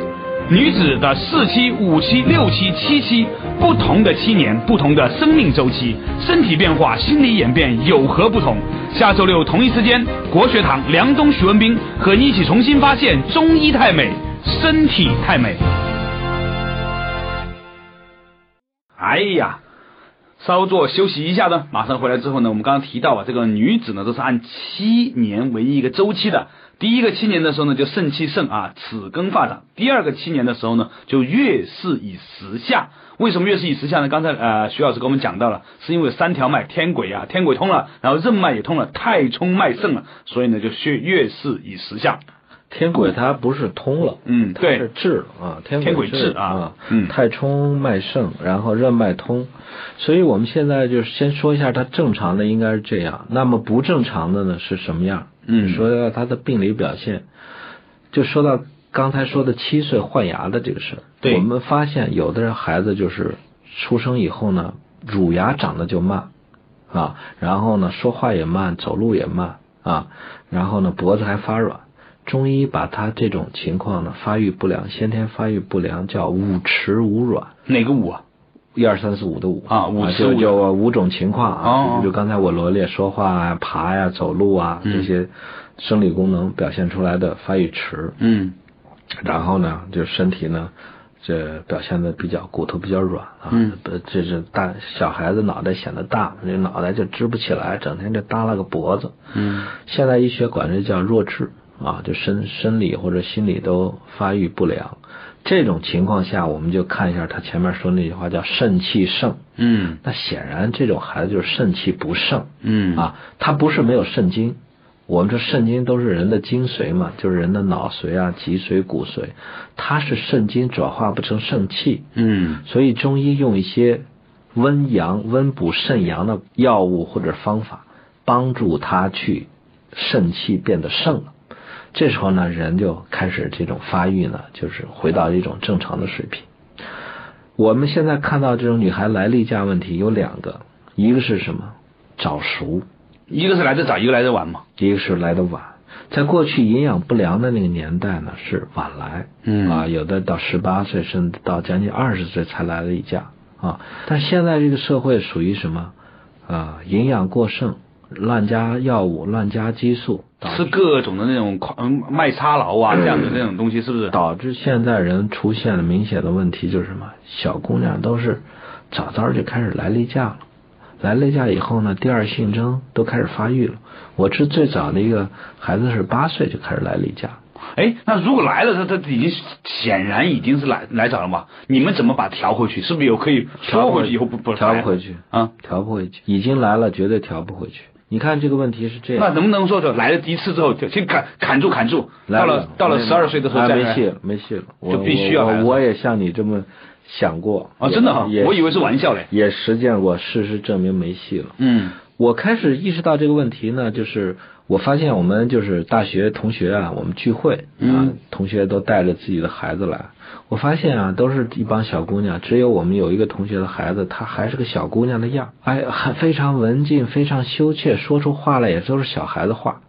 Speaker 1: 女子的四期、五期、六期、七期，不同的七年，不同的生命周期，身体变化、心理演变有何不同？下周六同一时间，国学堂梁冬、徐文斌和你一起重新发现中医太美，身体太美。哎呀，稍作休息一下呢，马上回来之后呢，我们刚刚提到啊，这个女子呢都是按七年为一个周期的。第一个七年的时候呢，就肾气盛啊，齿根发长；第二个七年的时候呢，就月事以时下。为什么月事以时下呢？刚才呃徐老师给我们讲到了，是因为三条脉天癸啊，天癸通了，然后任脉也通了，太冲脉盛了，所以呢就月月事以时下。
Speaker 2: 天癸它不是通了，
Speaker 1: 嗯，
Speaker 2: 它
Speaker 1: 对
Speaker 2: 是，治了啊，天
Speaker 1: 天轨
Speaker 2: 治
Speaker 1: 治啊嗯
Speaker 2: 太冲脉盛，然后任脉通，所以我们现在就是先说一下它正常的应该是这样，那么不正常的呢是什么样？
Speaker 1: 嗯
Speaker 2: 说到他的病理表现，就说到刚才说的七岁换牙的这个事儿，
Speaker 1: 对
Speaker 2: 我们发现有的人孩子就是出生以后呢，乳牙长得就慢啊，然后呢说话也慢，走路也慢啊，然后呢脖子还发软。中医把他这种情况呢，发育不良，先天发育不良，叫五迟五软，
Speaker 1: 哪个五啊？
Speaker 2: 一二三四五的五。
Speaker 1: 啊五迟
Speaker 2: 就
Speaker 1: 五
Speaker 2: 就五种情况啊，
Speaker 1: 哦
Speaker 2: 就刚才我罗列说话啊、爬呀、走路啊
Speaker 1: 嗯。
Speaker 2: 这些生理功能表现出来的发育迟，
Speaker 1: 嗯。
Speaker 2: 然后呢，就身体呢，这表现的比较骨头比较软啊，
Speaker 1: 嗯，
Speaker 2: 这是大小孩子脑袋显得大，这脑袋就支不起来，整天就耷拉个脖子。
Speaker 1: 嗯。
Speaker 2: 现代医学管这叫弱智啊，就身生理或者心理都发育不良。这种情况下，我们就看一下他前面说那句话叫肾气盛。
Speaker 1: 嗯
Speaker 2: 那显然这种孩子就是肾气不盛
Speaker 1: 嗯
Speaker 2: 啊，他不是没有肾精。我们说肾精都是人的精髓嘛，就是人的脑髓啊、脊髓、骨髓，它是肾精转化不成肾气，
Speaker 1: 嗯
Speaker 2: 所以中医用一些温阳、温补肾阳的药物或者方法，帮助他去肾气变得盛了。这时候呢，人就开始这种发育呢，就是回到一种正常的水平。我们现在看到这种女孩来例假问题有两个，一个是什么？早熟，
Speaker 1: 一个是来得早，一个来得晚嘛。
Speaker 2: 一个是来的晚。在过去营养不良的那个年代呢，是晚来，
Speaker 1: 嗯
Speaker 2: 啊，有的到十八岁，甚至到将近二十岁才来例假啊。但现在这个社会属于什么？啊，营养过剩，乱加药物，乱加激素，
Speaker 1: 吃各种的那种快嗯麦差劳啊 这样的那种东西，是不是？
Speaker 2: 导致现在人出现了明显的问题，就是什么？小姑娘都是早早就开始来例假了，来例假以后呢，第二性征都开始发育了。我是最早的一个孩子是八岁就开始来例假，
Speaker 1: 哎，那如果来了，他他已经显然已经是来来早了嘛？你们怎么把调回去？是不是有可以调回去以后不不
Speaker 2: 调不回去，
Speaker 1: 啊？
Speaker 2: 调不回去，已经来了绝对调不回去。你看这个问题是这样，
Speaker 1: 那能不能说说来了第一次之后就先砍砍住砍住，到
Speaker 2: 来
Speaker 1: 了到了十二岁的时候
Speaker 2: 啊
Speaker 1: 再来。
Speaker 2: 没戏了，没戏了，我
Speaker 1: 就必须要来
Speaker 2: 我我也像你这么想过。
Speaker 1: 啊，真的哈，
Speaker 2: 也
Speaker 1: 我以为是玩笑嘞。
Speaker 2: 也实践过，事实证明没戏了。
Speaker 1: 嗯
Speaker 2: 我开始意识到这个问题呢，就是我发现我们就是大学同学啊，我们聚会啊
Speaker 1: 嗯，
Speaker 2: 同学都带着自己的孩子来，我发现啊，都是一帮小姑娘，只有我们有一个同学的孩子，她还是个小姑娘的样儿，哎，还非常文静，非常羞怯，说出话来也都是小孩子话。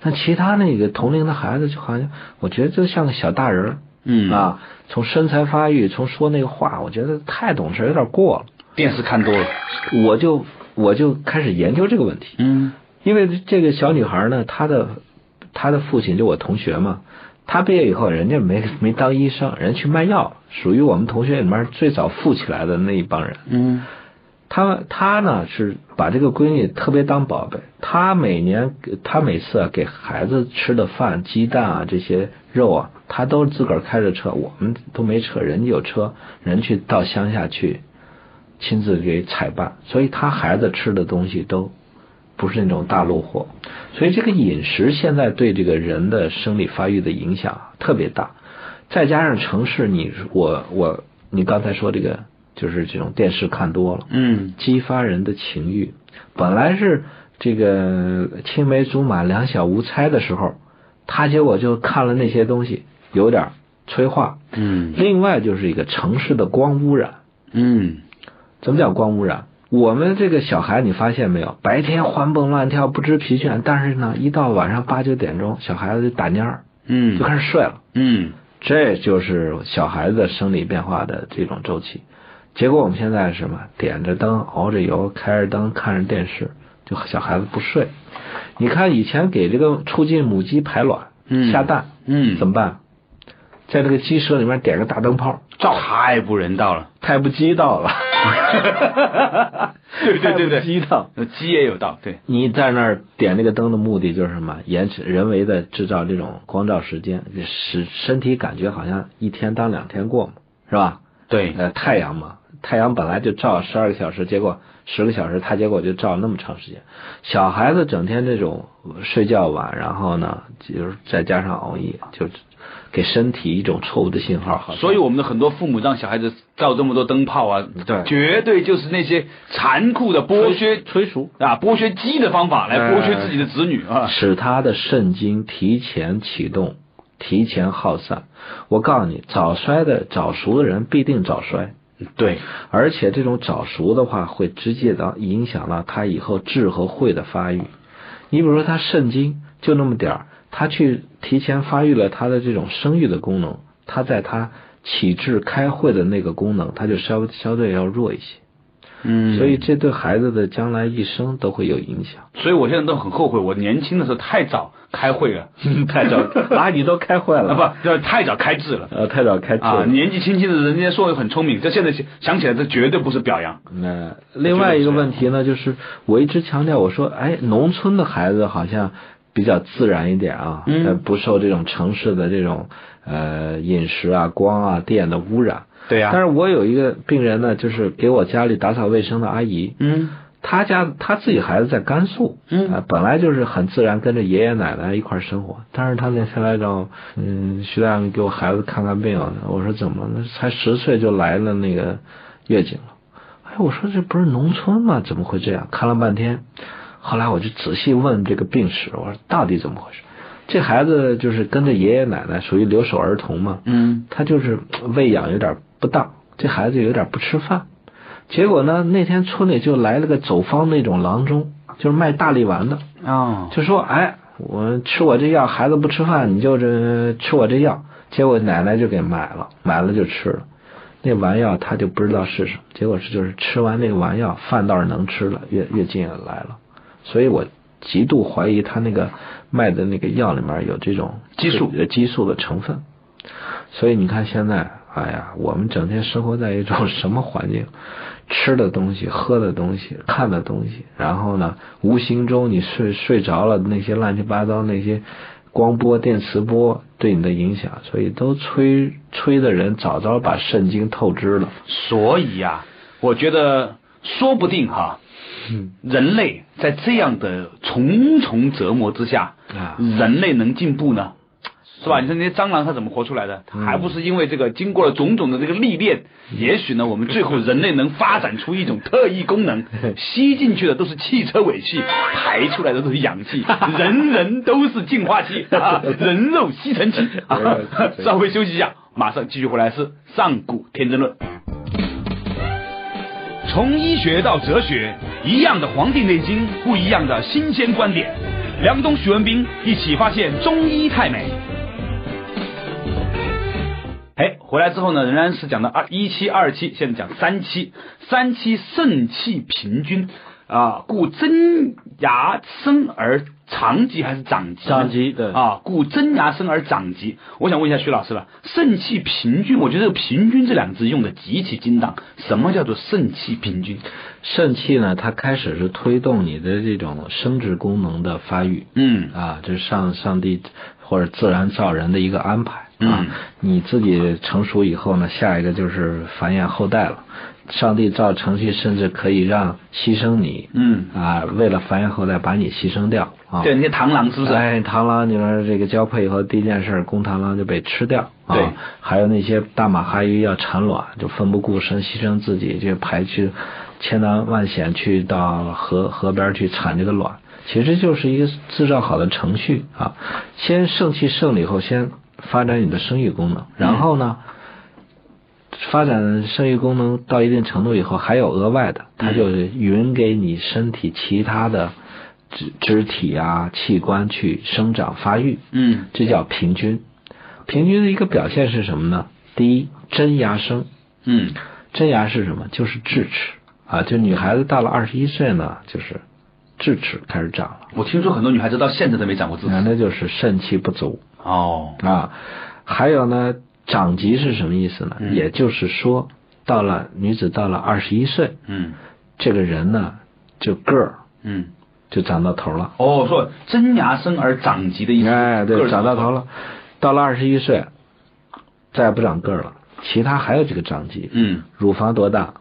Speaker 2: 但其他那个同龄的孩子就好像，我觉得就像个小大人儿
Speaker 1: 嗯，
Speaker 2: 啊，从身材发育，从说那个话，我觉得太懂事，有点过了。
Speaker 1: 电视看多了。
Speaker 2: 我就我就开始研究这个问题。
Speaker 1: 嗯
Speaker 2: 因为这个小女孩呢，她的她的父亲就我同学嘛，她毕业以后，人家没没当医生，人去卖药，属于我们同学里面最早富起来的那一帮人。
Speaker 1: 嗯
Speaker 2: 他他呢是把这个闺女特别当宝贝，他每年他每次啊给孩子吃的饭、鸡蛋啊这些肉啊，他都自个儿开着车，我们都没车，人家有车，人去到乡下去亲自给采办，所以他孩子吃的东西都不是那种大陆货，所以这个饮食现在对这个人的生理发育的影响特别大，再加上城市，你我我你刚才说这个。就是这种电视看多了，
Speaker 1: 嗯，
Speaker 2: 激发人的情欲。本来是这个青梅竹马、两小无猜的时候，他结果就看了那些东西，有点催化。
Speaker 1: 嗯，
Speaker 2: 另外就是一个城市的光污染。
Speaker 1: 嗯，
Speaker 2: 怎么叫光污染？我们这个小孩，你发现没有？白天欢蹦乱跳，不知疲倦，但是呢，一到晚上八九点钟，小孩子就打蔫儿，
Speaker 1: 嗯，
Speaker 2: 就开始睡了。
Speaker 1: 嗯，
Speaker 2: 这就是小孩子生理变化的这种周期。结果我们现在是什么？点着灯，熬着油，开着灯，看着电视，就小孩子不睡。你看以前给这个促进母鸡排卵、嗯下蛋，
Speaker 1: 嗯，
Speaker 2: 怎么办？在这个鸡舍里面点个大灯泡，照，
Speaker 1: 太不人道了，
Speaker 2: 太不鸡道了。
Speaker 1: 对对对对，
Speaker 2: 鸡道，
Speaker 1: 鸡也有道。对，
Speaker 2: 你在那儿点那个灯的目的就是什么？延迟人为的制造这种光照时间，使身体感觉好像一天当两天过嘛，是吧？
Speaker 1: 对，
Speaker 2: 呃，太阳嘛。太阳本来就照十二个小时，结果十个小时，它结果就照那么长时间。小孩子整天这种睡觉晚，然后呢，就是再加上熬夜，就给身体一种错误的信号。
Speaker 1: 所以我们的很多父母让小孩子造这么多灯泡啊，
Speaker 2: 对，
Speaker 1: 绝对就是那些残酷的剥削、
Speaker 2: 催熟
Speaker 1: 啊，剥削鸡的方法来剥削自己的子女啊，
Speaker 2: 使他的肾精提前启动，提前耗散。我告诉你，早衰的早熟的人必定早衰。
Speaker 1: 对，
Speaker 2: 而且这种早熟的话，会直接的影响到他以后智和慧的发育。你比如说，他肾精就那么点儿，他去提前发育了他的这种生育的功能，他在他启智开会的那个功能，他就稍相对要弱一些。
Speaker 1: 嗯，
Speaker 2: 所以这对孩子的将来一生都会有影响。
Speaker 1: 所以我现在都很后悔，我年轻的时候太早开会了，
Speaker 2: 太早 啊，你都开会了
Speaker 1: 啊，不，要太早开智了，
Speaker 2: 呃，太早开智
Speaker 1: 啊，年纪轻轻的人家说很聪明，这现在想起来这绝对不是表扬。
Speaker 2: 那另外一个问题呢，就是我一直强调，我说，哎，农村的孩子好像比较自然一点啊，
Speaker 1: 嗯，
Speaker 2: 不受这种城市的这种呃饮食啊、光啊、电的污染。
Speaker 1: 对呀，
Speaker 2: 但是我有一个病人呢，就是给我家里打扫卫生的阿姨，
Speaker 1: 嗯，
Speaker 2: 他家她自己孩子在甘肃，
Speaker 1: 嗯，
Speaker 2: 本来就是很自然跟着爷爷奶奶一块生活，但是他那天来找，嗯，徐大夫给我孩子看看病，我说怎么了？才十岁就来了那个月经了，哎，我说这不是农村吗？怎么会这样？看了半天，后来我就仔细问这个病史，我说到底怎么回事？这孩子就是跟着爷爷奶奶，属于留守儿童嘛，
Speaker 1: 嗯，
Speaker 2: 他就是喂养有点。不当，这孩子有点不吃饭，结果呢，那天村里就来了个走方那种郎中，就是卖大力丸的
Speaker 1: 啊，
Speaker 2: 就说：“哎，我吃我这药，孩子不吃饭，你就这吃我这药。”结果奶奶就给买了，买了就吃了。那丸药他就不知道是什么，结果是就是吃完那个丸药，饭倒是能吃了，月月经也来了。所以我极度怀疑他那个卖的那个药里面有这种
Speaker 1: 激素
Speaker 2: 激素的成分。所以你看现在。哎呀，我们整天生活在一种什么环境？吃的东西、喝的东西、看的东西，然后呢，无形中你睡睡着了，那些乱七八糟那些光波、电磁波对你的影响，所以都催催的人早早把肾经透支了。
Speaker 1: 所以呀，我觉得说不定哈，人类在这样的重重折磨之下，人类能进步呢？是吧？你说那些蟑螂它怎么活出来的？还不是因为这个经过了种种的这个历练？也许呢，我们最后人类能发展出一种特异功能，吸进去的都是汽车尾气，排出来的都是氧气，人人都是净化器啊，人肉吸尘器。啊稍微休息一下，马上继续回来是上古天真论。从医学到哲学，一样的《黄帝内经》，不一样的新鲜观点。梁东、徐文斌一起发现中医太美。哎，回来之后呢，仍然是讲的二一期、二期，现在讲三期。三期肾气平均，啊，故真牙生而长疾还是长疾？
Speaker 2: 长疾对
Speaker 1: 啊，故真牙生而长疾。我想问一下徐老师了，肾气平均，我觉得这个“平均”这两个字用的极其精当。什么叫做肾气平均？
Speaker 2: 肾气呢，它开始是推动你的这种生殖功能的发育，
Speaker 1: 嗯
Speaker 2: 啊，这是上上帝或者自然造人的一个安排啊。
Speaker 1: 嗯
Speaker 2: 你自己成熟以后呢，下一个就是繁衍后代了。上帝造程序甚至可以让牺牲你，
Speaker 1: 嗯，
Speaker 2: 啊，为了繁衍后代把你牺牲掉啊。
Speaker 1: 对，那些螳螂是不是？
Speaker 2: 哎，螳螂，你说这个交配以后第一件事，公螳螂就被吃掉。啊、
Speaker 1: 对，
Speaker 2: 还有那些大马哈鱼要产卵，就奋不顾身牺牲自己，就排去千难万险去到河河边去产这个卵。其实就是一个制造好的程序啊。先盛气盛了以后，先发展你的生育功能，然后呢，发展生育功能到一定程度以后，还有额外的，它就匀给你身体其他的肢肢体啊器官去生长发育，
Speaker 1: 嗯
Speaker 2: 这叫平均。平均的一个表现是什么呢？第一，真牙生。
Speaker 1: 嗯
Speaker 2: 真牙是什么？就是智齿啊。就女孩子到了二十一岁呢，就是智齿开始长了，
Speaker 1: 我听说很多女孩子到现在都没长过智齿。
Speaker 2: 那就是肾气不足
Speaker 1: 哦，
Speaker 2: 啊。还有呢，长疾是什么意思呢？
Speaker 1: 嗯
Speaker 2: 也就是说，到了女子到了二十一岁，
Speaker 1: 嗯
Speaker 2: 这个人呢就个儿
Speaker 1: 嗯。
Speaker 2: 就长到头了。
Speaker 1: 哦，说真牙生而长疾的意思。
Speaker 2: 哎，对，长到头了。到了二十一岁，再也不长个儿了，其他还有几个长疾。
Speaker 1: 嗯，
Speaker 2: 乳房多大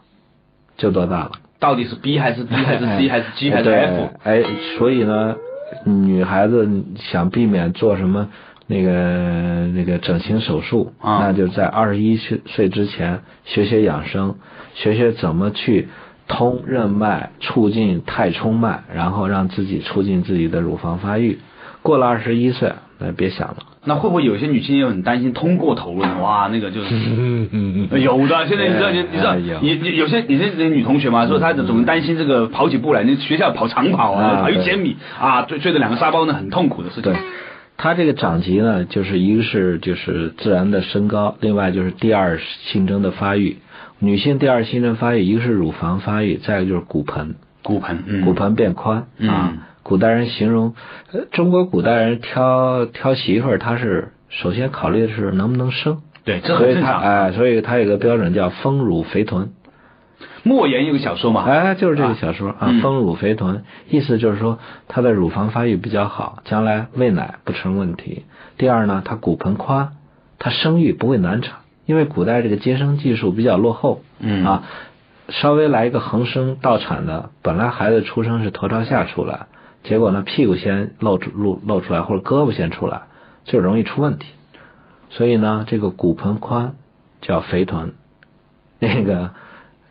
Speaker 2: 就多大了。
Speaker 1: 到底是 B 还是 D 还是 C 还是 G 还是
Speaker 2: 对
Speaker 1: F？
Speaker 2: 哎，所以呢，女孩子想避免做什么那个那个整形手术，
Speaker 1: 啊
Speaker 2: 那就在二十一岁岁之前学学养生，学学怎么去通任脉，促进太冲脉，然后让自己促进自己的乳房发育。过了二十一岁，那别想了。
Speaker 1: 那会不会有些女性也很担心通过头了呢？哇，那个就是。
Speaker 2: 嗯嗯嗯
Speaker 1: 有的，现在你知道，你你知道，你你有些有些女同学嘛，说她总担心这个跑起步来，你学校跑长跑啊，
Speaker 2: 啊
Speaker 1: 跑一千米啊，追追着两个沙包呢，很痛苦的事情。
Speaker 2: 对，它这个长级呢，就是一个是就是自然的升高，另外就是第二性征的发育。女性第二性征发育，一个是乳房发育，再一个就是骨盆，
Speaker 1: 骨盆，嗯，
Speaker 2: 骨盆变宽、
Speaker 1: 嗯
Speaker 2: 啊。古代人形容，呃，中国古代人挑挑媳妇儿，他是首先考虑的是能不能生，
Speaker 1: 对，这
Speaker 2: 所以
Speaker 1: 很正常。
Speaker 2: 他哎，所以他有个标准叫丰乳肥臀。
Speaker 1: 莫言有个小说嘛，
Speaker 2: 哎，就是这个小说啊。
Speaker 1: 嗯，
Speaker 2: 丰乳肥臀，意思就是说她的乳房发育比较好，将来喂奶不成问题。第二呢，她骨盆宽，她生育不会难产，因为古代这个接生技术比较落后，
Speaker 1: 嗯。
Speaker 2: 啊，稍微来一个横生倒产的，本来孩子出生是头朝下出来，结果呢屁股先露出露露出来，或者胳膊先出来，就容易出问题。所以呢，这个骨盆宽叫肥臀，那个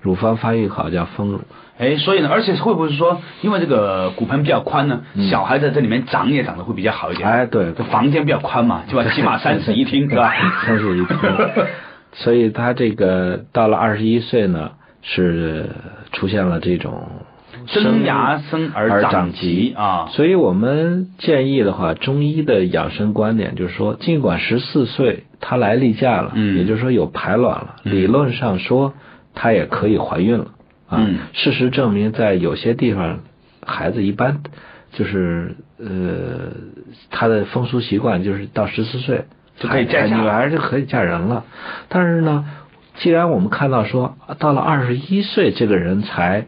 Speaker 2: 乳房发育好叫丰乳。
Speaker 1: 哎，所以呢，而且会不会是说，因为这个骨盆比较宽呢，小孩在这里面长也长得会比较好一点？
Speaker 2: 嗯哎，对，
Speaker 1: 这房间比较宽嘛，对吧？起码三室一厅，对吧？
Speaker 2: 三室一厅。所以他这个到了二十一岁呢，是出现了这种
Speaker 1: 生牙生而
Speaker 2: 而
Speaker 1: 长
Speaker 2: 疾
Speaker 1: 疾啊
Speaker 2: 所以我们建议的话，中医的养生观点就是说，尽管十四岁他来例假了，
Speaker 1: 嗯
Speaker 2: 也就是说有排卵了，
Speaker 1: 嗯
Speaker 2: 理论上说她也可以怀孕了啊。
Speaker 1: 嗯
Speaker 2: 事实证明，在有些地方，孩子一般就是呃，他的风俗习惯就是到十四岁
Speaker 1: 就可以嫁嫁
Speaker 2: 女儿就可以嫁人了。但是呢，既然我们看到说到了二十一岁，这个人才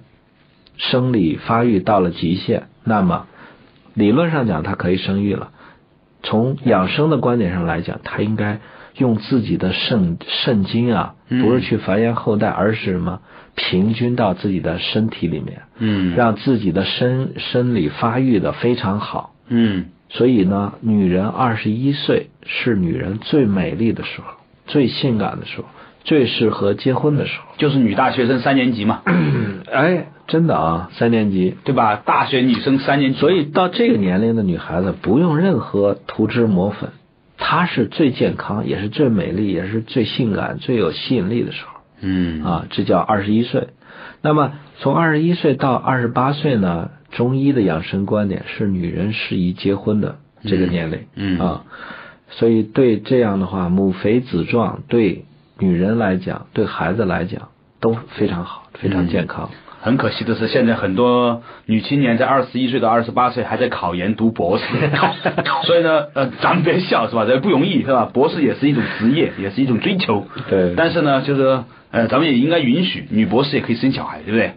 Speaker 2: 生理发育到了极限，那么理论上讲，他可以生育了。从养生的观点上来讲，他应该用自己的肾肾精啊，
Speaker 1: 嗯
Speaker 2: 不是去繁衍后代，而是什么平均到自己的身体里面，
Speaker 1: 嗯
Speaker 2: 让自己的身生理发育的非常好。
Speaker 1: 嗯
Speaker 2: 所以呢，女人二十一岁是女人最美丽的时候，最性感的时候，最适合结婚的时候。
Speaker 1: 就是女大学生三年级嘛，
Speaker 2: 哎，真的啊，三年级。
Speaker 1: 对吧？大学女生三年级，
Speaker 2: 所以到这个年龄的女孩子不用任何涂脂抹粉，她是最健康，也是最美丽，也是最性感、最有吸引力的时候
Speaker 1: 嗯
Speaker 2: 啊。这叫二十一岁。那么从二十一岁到二十八岁呢，中医的养生观点是女人适宜结婚的这个年龄。
Speaker 1: 嗯
Speaker 2: 啊，所以对这样的话，母肥子壮，对女人来讲，对孩子来讲都非常好，非常健康。
Speaker 1: 很可惜的是，现在很多女青年在二十一岁到二十八岁还在考研读博士，所以呢，呃，咱们别笑是吧？这不容易是吧？博士也是一种职业，也是一种追求。
Speaker 2: 对
Speaker 1: 但是呢，就是呃，咱们也应该允许女博士也可以生小孩，对不对？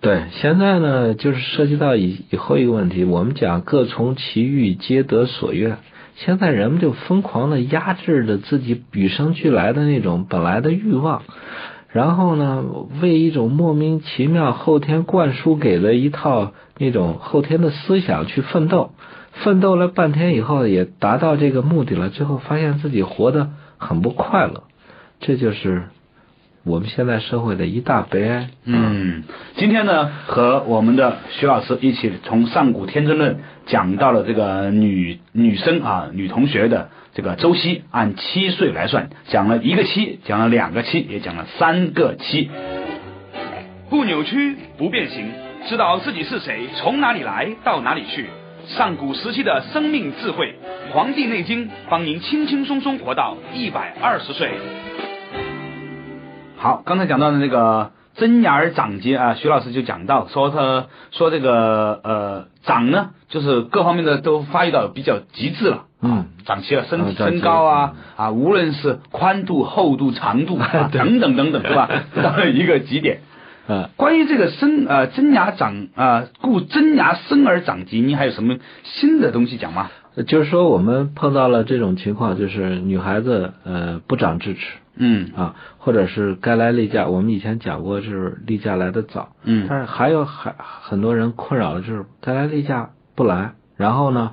Speaker 2: 对，现在呢，就是涉及到以以后一个问题，我们讲各从其欲，皆得所愿。现在人们就疯狂的压制着自己与生俱来的那种本来的欲望，然后呢，为一种莫名其妙后天灌输给的一套那种后天的思想去奋斗，奋斗了半天以后也达到这个目的了，最后发现自己活得很不快乐，这就是我们现在社会的一大悲哀。
Speaker 1: 嗯，今天呢，和我们的徐老师一起从上古天真论讲到了这个女女生啊，女同学的这个周期，按七岁来算，讲了一个七，讲了两个七，也讲了三个七。不扭曲，不变形，知道自己是谁，从哪里来，到哪里去。上古时期的生命智慧，《黄帝内经》帮您轻轻松松活到一百二十岁。好，刚才讲到的那个真牙儿长节啊，徐老师就讲到说他说这个呃长呢，就是各方面的都发育到比较极致了。
Speaker 2: 嗯，
Speaker 1: 长齐了身身高啊啊，无论是宽度、厚度、长度 啊等等等等，是吧？到了一个极点。
Speaker 2: 嗯，
Speaker 1: 关于这个生呃真牙长啊、故真牙生而长疾，您还有什么新的东西讲吗？
Speaker 2: 就是说我们碰到了这种情况，就是女孩子呃不长智齿
Speaker 1: 嗯。
Speaker 2: 啊，或者是该来例假，我们以前讲过就是例假来的早，
Speaker 1: 嗯。
Speaker 2: 但是还有还很多人困扰的就是该来例假不来，然后呢，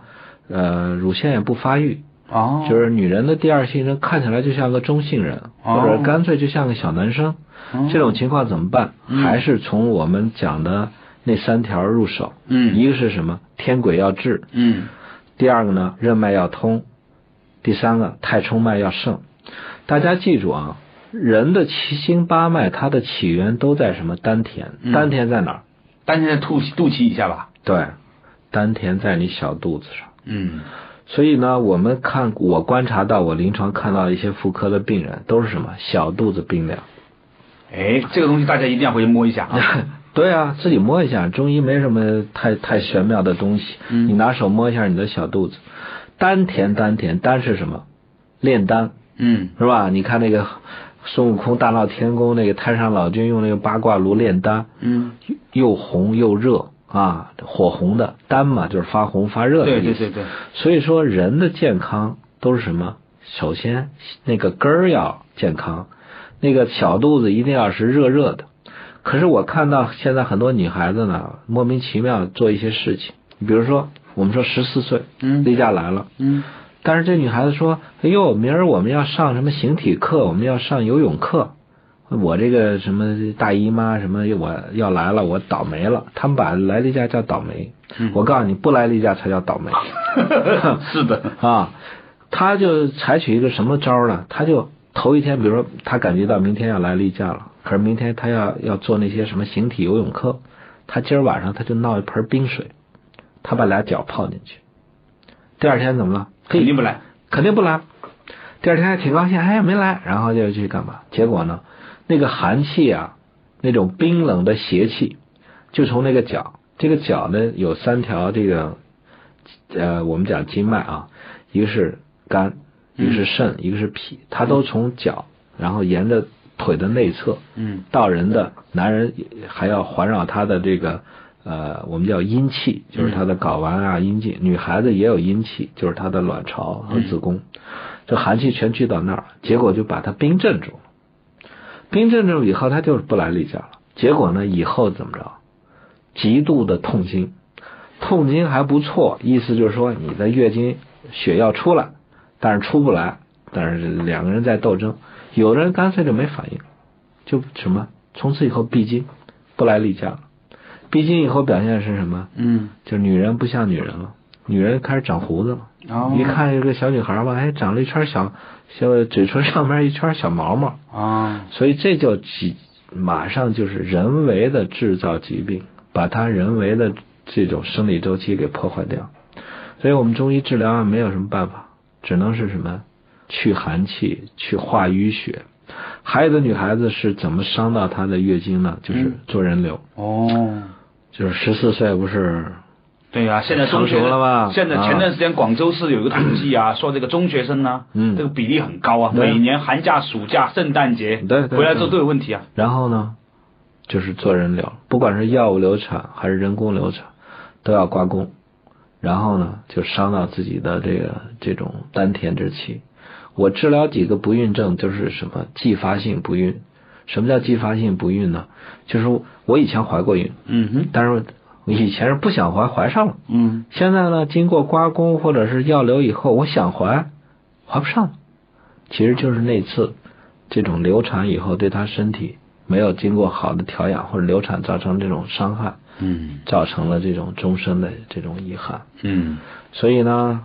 Speaker 2: 呃，乳腺也不发育，
Speaker 1: 哦，
Speaker 2: 就是女人的第二性征看起来就像个中性人，
Speaker 1: 哦。
Speaker 2: 或者干脆就像个小男生，
Speaker 1: 哦。
Speaker 2: 这种情况怎么办？
Speaker 1: 嗯。
Speaker 2: 还是从我们讲的那三条入手，
Speaker 1: 嗯。
Speaker 2: 一个是什么？天癸要治，
Speaker 1: 嗯。
Speaker 2: 第二个呢，任脉要通；第三个，太冲脉要盛。大家记住啊，人的七经八脉，它的起源都在什么丹田？
Speaker 1: 嗯
Speaker 2: 丹田在哪儿？
Speaker 1: 丹田在肚脐肚脐以下吧。
Speaker 2: 对，丹田在你小肚子上。
Speaker 1: 嗯
Speaker 2: 所以呢，我们看我观察到，我临床看到一些妇科的病人都是什么？小肚子冰凉。
Speaker 1: 哎，这个东西大家一定要回去摸一下啊。
Speaker 2: 对啊，自己摸一下，中医没什么太太玄妙的东西。
Speaker 1: 嗯
Speaker 2: 你拿手摸一下你的小肚子，丹田，丹田，丹是什么？炼丹。
Speaker 1: 嗯
Speaker 2: 是吧？你看那个孙悟空大闹天宫，那个太上老君用那个八卦炉炼丹，
Speaker 1: 嗯，
Speaker 2: 又红又热啊，火红的丹嘛，就是发红发热的意思。
Speaker 1: 对对对对，
Speaker 2: 所以说人的健康都是什么？首先那个根儿要健康，那个小肚子一定要是热热的。可是我看到现在很多女孩子呢，莫名其妙做一些事情，比如说我们说十四岁，
Speaker 1: 嗯
Speaker 2: 例假来了，
Speaker 1: 嗯
Speaker 2: 但是这女孩子说：“哎呦，明儿我们要上什么形体课，我们要上游泳课。我这个什么大姨妈什么我要来了，我倒霉了。他们把来例假叫倒霉。
Speaker 1: 嗯
Speaker 2: 我告诉你，不来例假才叫倒霉
Speaker 1: 是的，
Speaker 2: 啊！他就采取一个什么招呢？他就头一天，比如说他感觉到明天要来例假了，可是明天他要要做那些什么形体游泳课，他今儿晚上他就闹一盆冰水，他把俩脚泡进去。第二天怎么了？
Speaker 1: 肯定不来。
Speaker 2: 肯定不来。第二天还挺高兴，哎，没来，然后就去干嘛？结果呢，那个寒气啊，那种冰冷的邪气，就从那个脚，这个脚呢有三条这个，呃，我们讲经脉啊，一个是肝，一个是肾，一个是脾，它都从脚，然后沿着腿的内侧，
Speaker 1: 嗯
Speaker 2: 到人的男人还要环绕他的这个呃，我们叫阴气，就是她的睾丸啊阴茎。女孩子也有阴气，就是她的卵巢和子宫。这寒气全聚到那儿，结果就把她冰镇住了。冰镇住以后，她就是不来例假了。结果呢，以后怎么着？极度的痛经，痛经还不错，意思就是说你的月经血要出来，但是出不来，但是两个人在斗争。有的人干脆就没反应，就什么从此以后闭经，不来例假了。闭经以后表现是什么？
Speaker 1: 嗯，
Speaker 2: 就女人不像女人了，女人开始长胡子了。
Speaker 1: 哦
Speaker 2: 一看这个小女孩吧，哎，长了一圈小小嘴唇上面一圈小毛毛，
Speaker 1: 啊，
Speaker 2: 所以这就疾马上就是人为的制造疾病，把它人为的这种生理周期给破坏掉。所以我们中医治疗啊，没有什么办法，只能是什么去寒气，去化淤血。还有的女孩子是怎么伤到她的月经呢？就是
Speaker 1: 嗯
Speaker 2: 做人流，
Speaker 1: 哦，
Speaker 2: 就是十四岁不是
Speaker 1: 对呀、现在中学
Speaker 2: 了吧
Speaker 1: 现在
Speaker 2: 啊
Speaker 1: 前段时间广州市有一个统计啊，说这个中学生呢，
Speaker 2: 嗯
Speaker 1: 这个比例很高啊，每年寒假、暑假、圣诞节
Speaker 2: 对对
Speaker 1: 回来之后都有问题啊。
Speaker 2: 然后呢，就是做人流，不管是药物流产还是人工流产，都要刮宫，然后呢，就伤到自己的这个这种丹田之气。我治疗几个不孕症，就是什么继发性不孕。什么叫继发性不孕呢？就是我以前怀过孕，
Speaker 1: 嗯哼，
Speaker 2: 但是我以前是不想怀，怀上了。
Speaker 1: 嗯。
Speaker 2: 现在呢，经过刮宫或者是药流以后，我想怀，怀不上。了。其实就是那次这种流产以后，对她身体没有经过好的调养，或者流产造成这种伤害，
Speaker 1: 嗯。
Speaker 2: 造成了这种终身的这种遗憾。
Speaker 1: 嗯。
Speaker 2: 所以呢，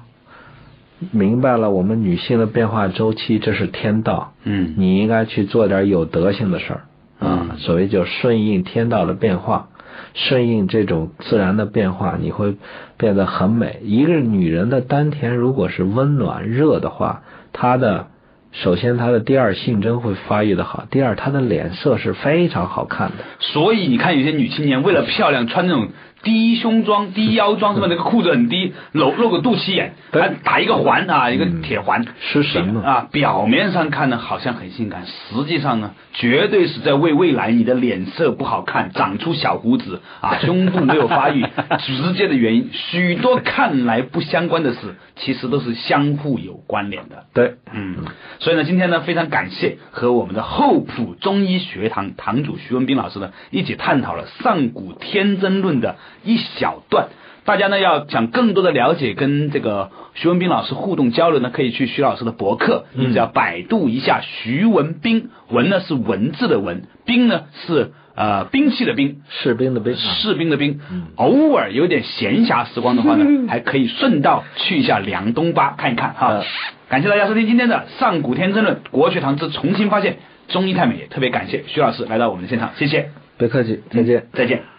Speaker 2: 明白了我们女性的变化周期，这是天道，
Speaker 1: 嗯。
Speaker 2: 你应该去做点有德性的事儿啊。
Speaker 1: 嗯
Speaker 2: 所谓就顺应天道的变化，顺应这种自然的变化，你会变得很美。一个女人的丹田如果是温暖热的话，她的首先她的第二性征会发育的好，第二她的脸色是非常好看的。
Speaker 1: 所以你看，有些女青年为了漂亮，穿那种低胸装、低腰装，是吧？那个裤子很低，露露个肚脐眼，
Speaker 2: 对
Speaker 1: 还打一个环啊，一个铁环，
Speaker 2: 失神嘛
Speaker 1: 啊！表面上看呢，好像很性感，实际上呢，绝对是在为未来你的脸色不好看、长出小胡子啊、胸部没有发育直接的原因。许多看来不相关的事，其实都是相互有关联的。
Speaker 2: 对，
Speaker 1: 嗯，所以呢，今天呢，非常感谢和我们的厚朴中医学堂堂主徐文斌老师呢一起探讨了上古天真论的一小段。大家呢要想更多的了解跟这个徐文斌老师互动交流呢，可以去徐老师的博客，你只要百度一下徐文斌，文呢是文字的文，兵呢是呃兵器的兵，
Speaker 2: 士兵的兵啊，
Speaker 1: 士兵的兵，偶尔有点闲暇时光的话呢，还可以顺道去一下梁东巴看一看哈
Speaker 2: 嗯。
Speaker 1: 感谢大家收听今天的上古天真论国学堂之重新发现中医太美，也特别感谢徐老师来到我们的现场，谢谢，
Speaker 2: 别客气，再见。
Speaker 1: 再见。